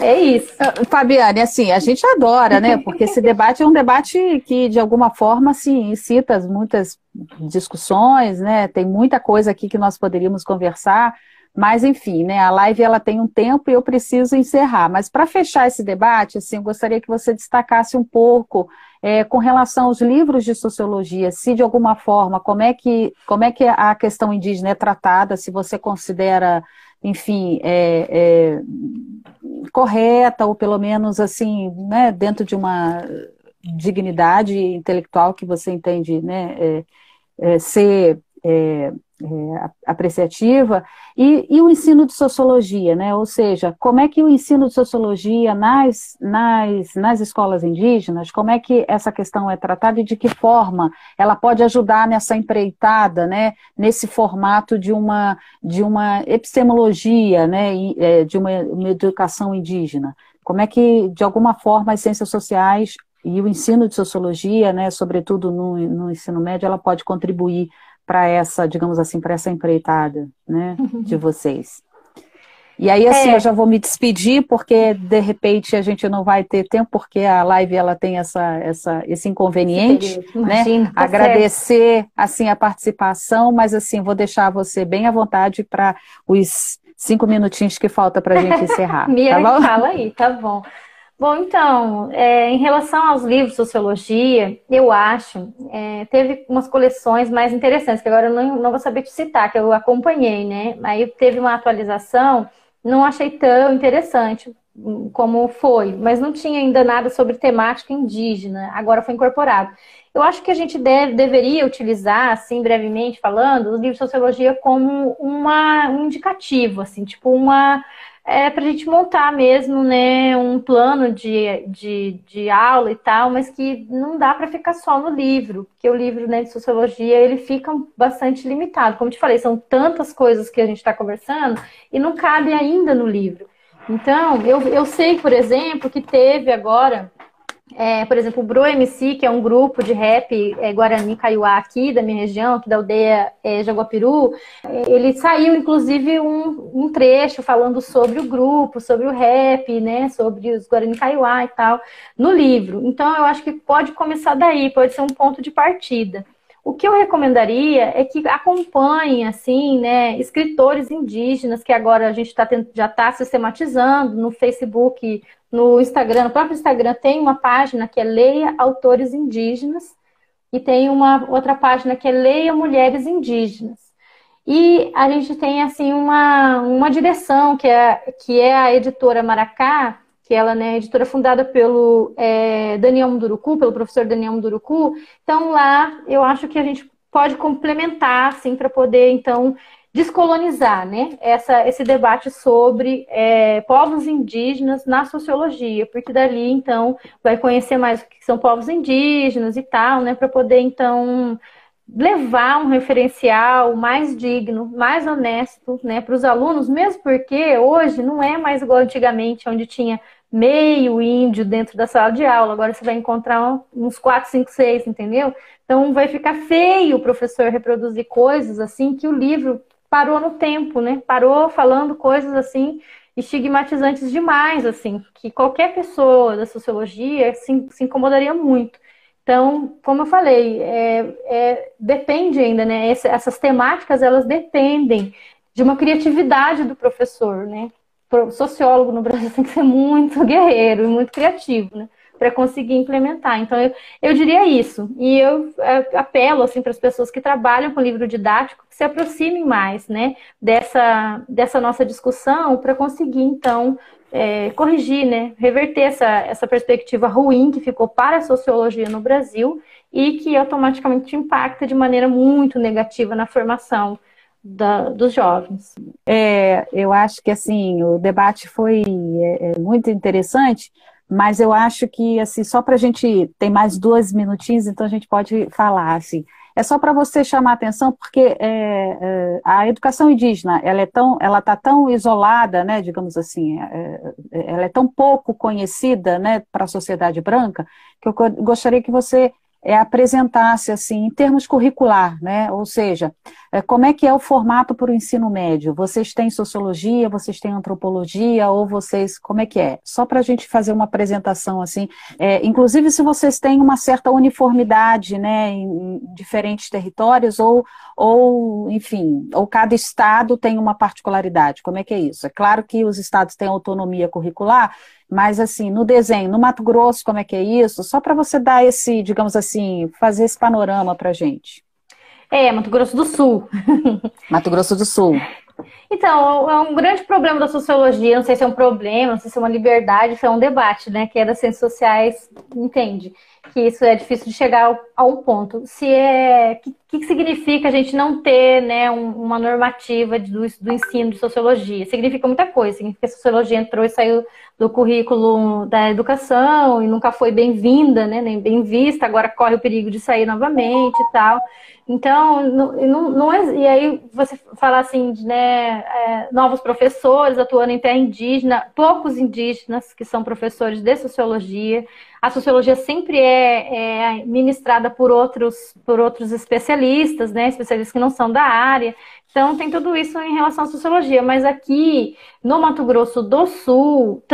É isso. Ah, Fabiane, assim, a gente adora, né? Porque esse debate é um debate que, de alguma forma, se incita muitas discussões, né? Tem muita coisa aqui que nós poderíamos conversar, mas, enfim, né? A live ela tem um tempo e eu preciso encerrar. Mas para fechar esse debate, assim, eu gostaria que você destacasse um pouco é, com relação aos livros de sociologia, se de alguma forma, como é que, como é que a questão indígena é tratada, se você considera enfim, é, é, correta, ou pelo menos assim, né, dentro de uma dignidade intelectual que você entende né, é, é ser é, é, apreciativa, e, e, o ensino de sociologia, né? Ou seja, como é que o ensino de sociologia nas, nas, nas escolas indígenas, como é que essa questão é tratada e de que forma ela pode ajudar nessa empreitada, né? Nesse formato de uma, de uma epistemologia, né? É, de uma, uma educação indígena. Como é que, de alguma forma, as ciências sociais e o ensino de sociologia, né, sobretudo no, no ensino médio, ela pode contribuir para essa, digamos assim, para essa empreitada, né, de vocês. E aí, assim, é. eu já vou me despedir, porque de repente a gente não vai ter tempo, porque a live ela tem essa, essa, esse inconveniente, né? Tá Agradecer, certo. assim, a participação, mas assim, vou deixar você bem à vontade para os cinco minutinhos que falta para a gente encerrar. *laughs* Mira, tá bom? fala aí, tá bom. Bom, então, é, em relação aos livros de sociologia, eu acho, é, teve umas coleções mais interessantes, que agora eu não, não vou saber te citar, que eu acompanhei, né? Aí teve uma atualização, não achei tão interessante como foi, mas não tinha ainda nada sobre temática indígena, agora foi incorporado. Eu acho que a gente deve, deveria utilizar, assim, brevemente falando, os livros de sociologia como uma, um indicativo, assim, tipo uma é para a gente montar mesmo, né, um plano de, de, de aula e tal, mas que não dá para ficar só no livro, porque o livro né, de sociologia ele fica bastante limitado. Como te falei, são tantas coisas que a gente está conversando e não cabe ainda no livro. Então, eu, eu sei, por exemplo, que teve agora é, por exemplo, o Bro MC, que é um grupo de rap é, Guarani Kaiowá aqui da minha região, aqui da aldeia é, Jaguapiru, é, ele saiu, inclusive, um, um, trecho falando sobre o grupo, sobre o rap, né, sobre os Guarani Kaiowá e tal, no livro. Então, eu acho que pode começar daí, pode ser um ponto de partida. O que eu recomendaria é que acompanhe, assim, né, escritores indígenas, que agora a gente tá, já está sistematizando no Facebook, no Instagram, no próprio Instagram tem uma página que é Leia Autores Indígenas e tem uma outra página que é Leia Mulheres Indígenas. E a gente tem assim uma, uma direção que é, que é a editora Maracá, que ela né, é editora fundada pelo é, Daniel Munduruku, pelo professor Daniel Munduruku. Então lá eu acho que a gente pode complementar assim para poder então descolonizar né, essa, esse debate sobre é, povos indígenas na sociologia, porque dali, então, vai conhecer mais o que são povos indígenas e tal, né, para poder, então, levar um referencial mais digno, mais honesto né, para os alunos, mesmo porque hoje não é mais igual antigamente, onde tinha meio índio dentro da sala de aula, agora você vai encontrar uns 4, 5, 6, entendeu? Então vai ficar feio o professor reproduzir coisas assim que o livro parou no tempo, né? Parou falando coisas assim estigmatizantes demais, assim, que qualquer pessoa da sociologia se, se incomodaria muito. Então, como eu falei, é, é, depende ainda, né? Essas temáticas elas dependem de uma criatividade do professor, né? Sociólogo no Brasil *laughs* tem que ser muito guerreiro e muito criativo, né? para conseguir implementar. Então, eu, eu diria isso. E eu é, apelo assim, para as pessoas que trabalham com livro didático que se aproximem mais né, dessa, dessa nossa discussão para conseguir, então, é, corrigir, né, reverter essa, essa perspectiva ruim que ficou para a sociologia no Brasil e que automaticamente impacta de maneira muito negativa na formação da, dos jovens. É, eu acho que assim o debate foi é, é muito interessante mas eu acho que, assim, só para a gente tem mais dois minutinhos, então a gente pode falar, assim. É só para você chamar a atenção, porque é, é, a educação indígena, ela é tão, ela está tão isolada, né, digamos assim, é, é, ela é tão pouco conhecida, né, para a sociedade branca, que eu gostaria que você é, apresentasse assim em termos curricular, né? Ou seja, é, como é que é o formato para o ensino médio? Vocês têm sociologia, vocês têm antropologia, ou vocês como é que é? Só para a gente fazer uma apresentação assim, é, inclusive se vocês têm uma certa uniformidade, né, em, em diferentes territórios, ou, ou enfim, ou cada estado tem uma particularidade. Como é que é isso? É claro que os estados têm autonomia curricular, mas, assim, no desenho, no Mato Grosso, como é que é isso? Só para você dar esse, digamos assim, fazer esse panorama para gente. É, Mato Grosso do Sul. *laughs* Mato Grosso do Sul. Então, é um grande problema da sociologia, não sei se é um problema, não sei se é uma liberdade, se é um debate, né? Que é das ciências sociais, entende? Que isso é difícil de chegar a um ponto. Se é. O que, que, significa a gente não ter né, um, uma normativa do, do ensino de sociologia? Significa muita coisa. Significa que a sociologia entrou e saiu do currículo da educação e nunca foi bem-vinda, né, nem bem vista, agora corre o perigo de sair novamente e tal. Então, não, não, não é, e aí você fala assim, de, né, é, novos professores atuando em terra indígena, poucos indígenas que são professores de sociologia. A sociologia sempre é, é ministrada por outros, por outros especialistas, né, especialistas que não são da área. Então, tem tudo isso em relação à sociologia. Mas aqui, no Mato Grosso do Sul,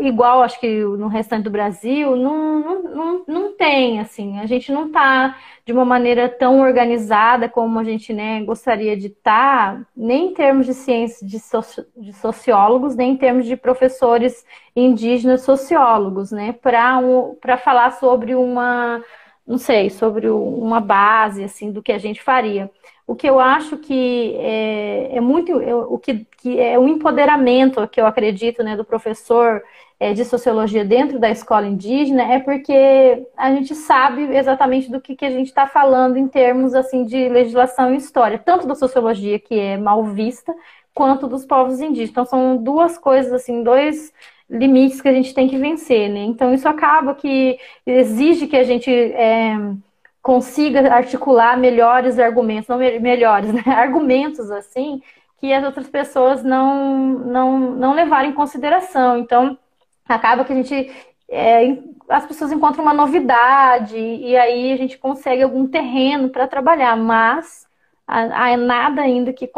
igual acho que no restante do Brasil, não, não, não, não tem, assim. A gente não está de uma maneira tão organizada como a gente né, gostaria de estar, tá, nem em termos de ciência de, soci, de sociólogos, nem em termos de professores indígenas sociólogos, né? Para um, falar sobre uma, não sei, sobre uma base, assim, do que a gente faria. O que eu acho que é, é muito, o que, que, é o empoderamento que eu acredito né, do professor é, de sociologia dentro da escola indígena é porque a gente sabe exatamente do que, que a gente está falando em termos assim de legislação e história, tanto da sociologia que é mal vista, quanto dos povos indígenas. Então são duas coisas assim, dois limites que a gente tem que vencer, né? Então isso acaba que exige que a gente é, consiga articular melhores argumentos, não melhores, né? *laughs* argumentos assim, que as outras pessoas não, não, não levarem em consideração. Então, acaba que a gente é, as pessoas encontram uma novidade e aí a gente consegue algum terreno para trabalhar, mas há, nada ainda que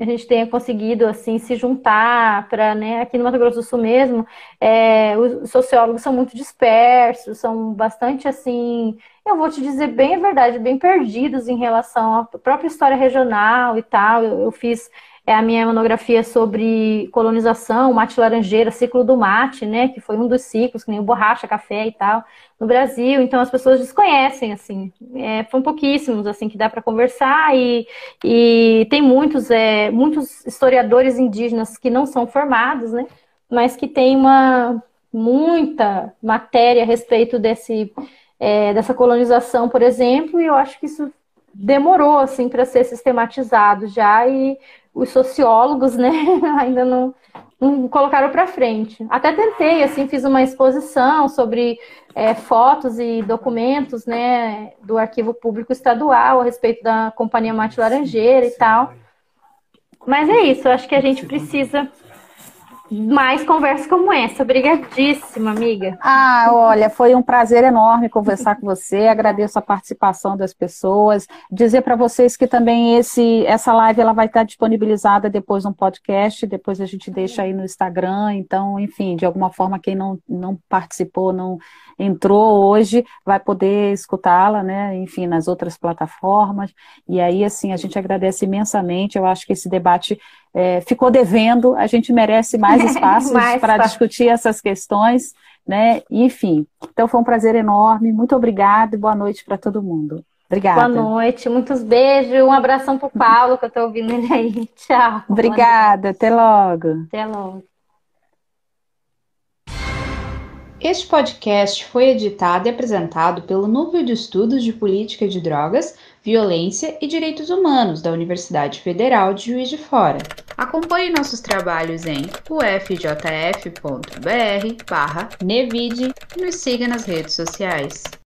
a gente tenha conseguido assim se juntar para, né, aqui no Mato Grosso do Sul mesmo, é, os sociólogos são muito dispersos, são bastante assim, eu vou te dizer bem a verdade, bem perdidos em relação à própria história regional e tal. Eu, eu fiz é a minha monografia sobre colonização, mate laranjeira, ciclo do mate, né, que foi um dos ciclos, que nem borracha, café e tal, no Brasil. Então as pessoas desconhecem, assim, é, foram pouquíssimos, assim, que dá para conversar e, e tem muitos, é, muitos historiadores indígenas que não são formados, né, mas que tem uma muita matéria a respeito desse é, dessa colonização, por exemplo, e eu acho que isso demorou assim para ser sistematizado já e os sociólogos, *laughs* né, ainda não, não colocaram para frente. Até tentei, assim, fiz uma exposição sobre é, fotos e documentos, né, do Arquivo Público Estadual a respeito da Companhia Mate Laranjeira e tal. Mas é isso, acho que a gente precisa mais conversas como essa. Obrigadíssima, amiga. Ah, olha, foi um prazer enorme conversar com você. Agradeço a participação das pessoas. Dizer para vocês que também esse, essa live ela vai estar disponibilizada depois no podcast. Depois a gente deixa aí no Instagram. Então, enfim, de alguma forma, quem não, não participou, não entrou hoje, vai poder escutá-la, né? Enfim, nas outras plataformas. E aí, assim, a gente agradece imensamente. Eu acho que esse debate é, ficou devendo, a gente merece mais *laughs* espaços para discutir essas questões, né? Enfim, então foi um prazer enorme, muito obrigada e boa noite para todo mundo. Obrigada. Boa noite, muitos beijos, um abração para o Paulo, que eu estou ouvindo ele aí. *laughs* Tchau. Obrigada, até logo. Até logo. Este podcast foi editado e apresentado pelo Núcleo de Estudos de Política de Drogas, Violência e Direitos Humanos da Universidade Federal de Juiz de Fora. Acompanhe nossos trabalhos em ufjf.br/nevide e nos siga nas redes sociais.